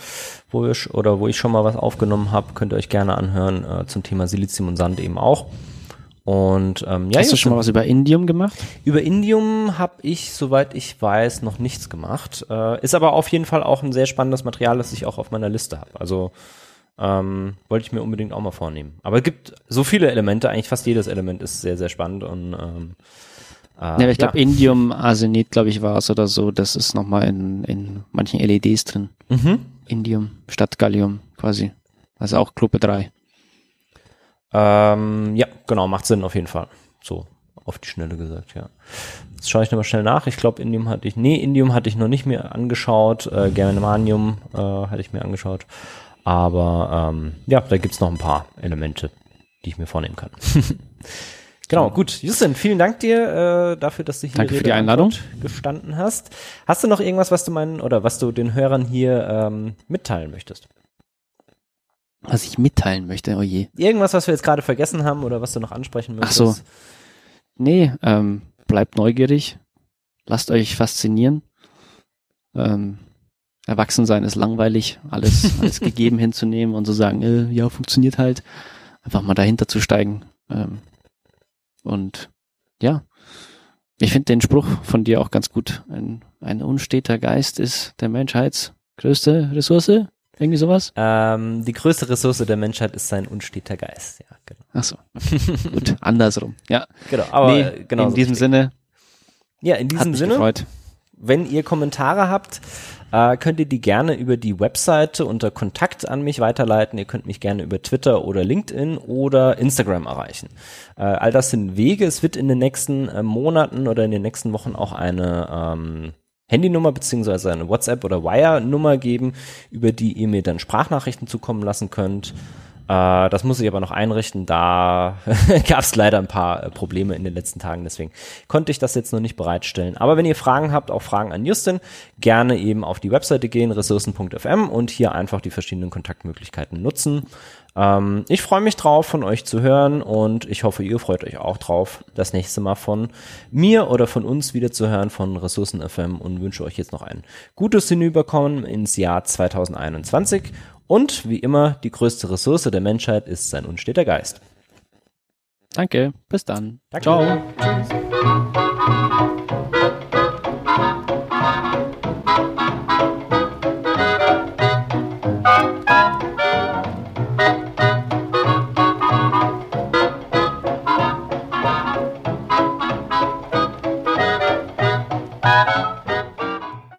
wo ich oder wo ich schon mal was aufgenommen habe, könnt ihr euch gerne anhören äh, zum Thema Silizium und Sand eben auch. Und ähm, ja, hast du schon mal was über Indium gemacht? Über Indium habe ich, soweit ich weiß, noch nichts gemacht. Äh, ist aber auf jeden Fall auch ein sehr spannendes Material, das ich auch auf meiner Liste habe. Also ähm, wollte ich mir unbedingt auch mal vornehmen. Aber es gibt so viele Elemente, eigentlich fast jedes Element ist sehr, sehr spannend und ähm, äh, ja, ich glaube, ja. Indium, Arsenid, glaube ich, war es oder so. Das ist nochmal in, in manchen LEDs drin. Mhm. Indium statt Gallium quasi. Also auch Gruppe 3. Ähm, ja, genau, macht Sinn auf jeden Fall. So. auf die Schnelle gesagt, ja. Jetzt schaue ich nochmal schnell nach. Ich glaube, Indium hatte ich, nee, Indium hatte ich noch nicht mehr angeschaut. Äh, Germanium äh, hatte ich mir angeschaut. Aber ähm, ja, da gibt's noch ein paar Elemente, die ich mir vornehmen kann. genau, gut. Justin, vielen Dank dir äh, dafür, dass du hier Danke für die Einladung. gestanden hast. Hast du noch irgendwas, was du meinen oder was du den Hörern hier ähm, mitteilen möchtest? Was ich mitteilen möchte, oh je. Irgendwas, was wir jetzt gerade vergessen haben oder was du noch ansprechen möchtest? Ach so. Nee, ähm, bleibt neugierig. Lasst euch faszinieren. Ähm, Erwachsensein ist langweilig, alles, alles gegeben hinzunehmen und zu sagen, äh, ja, funktioniert halt. Einfach mal dahinter zu steigen. Ähm, und ja, ich finde den Spruch von dir auch ganz gut. Ein, ein unsteter Geist ist der Menschheits größte Ressource. Irgendwie sowas? Ähm, die größte Ressource der Menschheit ist sein unsteter Geist. Ja, genau. Ach so. Gut, andersrum. Ja. Genau. Aber nee, genau in diesem Sinne. Ja, in diesem Sinne. Gefreut. Wenn ihr Kommentare habt, äh, könnt ihr die gerne über die Webseite unter Kontakt an mich weiterleiten. Ihr könnt mich gerne über Twitter oder LinkedIn oder Instagram erreichen. Äh, all das sind Wege. Es wird in den nächsten äh, Monaten oder in den nächsten Wochen auch eine ähm, Handynummer beziehungsweise eine WhatsApp oder Wire-Nummer geben, über die ihr mir dann Sprachnachrichten zukommen lassen könnt. Äh, das muss ich aber noch einrichten. Da gab es leider ein paar äh, Probleme in den letzten Tagen, deswegen konnte ich das jetzt noch nicht bereitstellen. Aber wenn ihr Fragen habt, auch Fragen an Justin, gerne eben auf die Webseite gehen, ressourcen.fm und hier einfach die verschiedenen Kontaktmöglichkeiten nutzen. Ähm, ich freue mich drauf, von euch zu hören und ich hoffe, ihr freut euch auch drauf, das nächste Mal von mir oder von uns wieder zu hören von Ressourcen FM und wünsche euch jetzt noch ein gutes Hinüberkommen ins Jahr 2021 und wie immer, die größte Ressource der Menschheit ist sein unsteter Geist. Danke, bis dann. Danke. Ciao. Tschüss.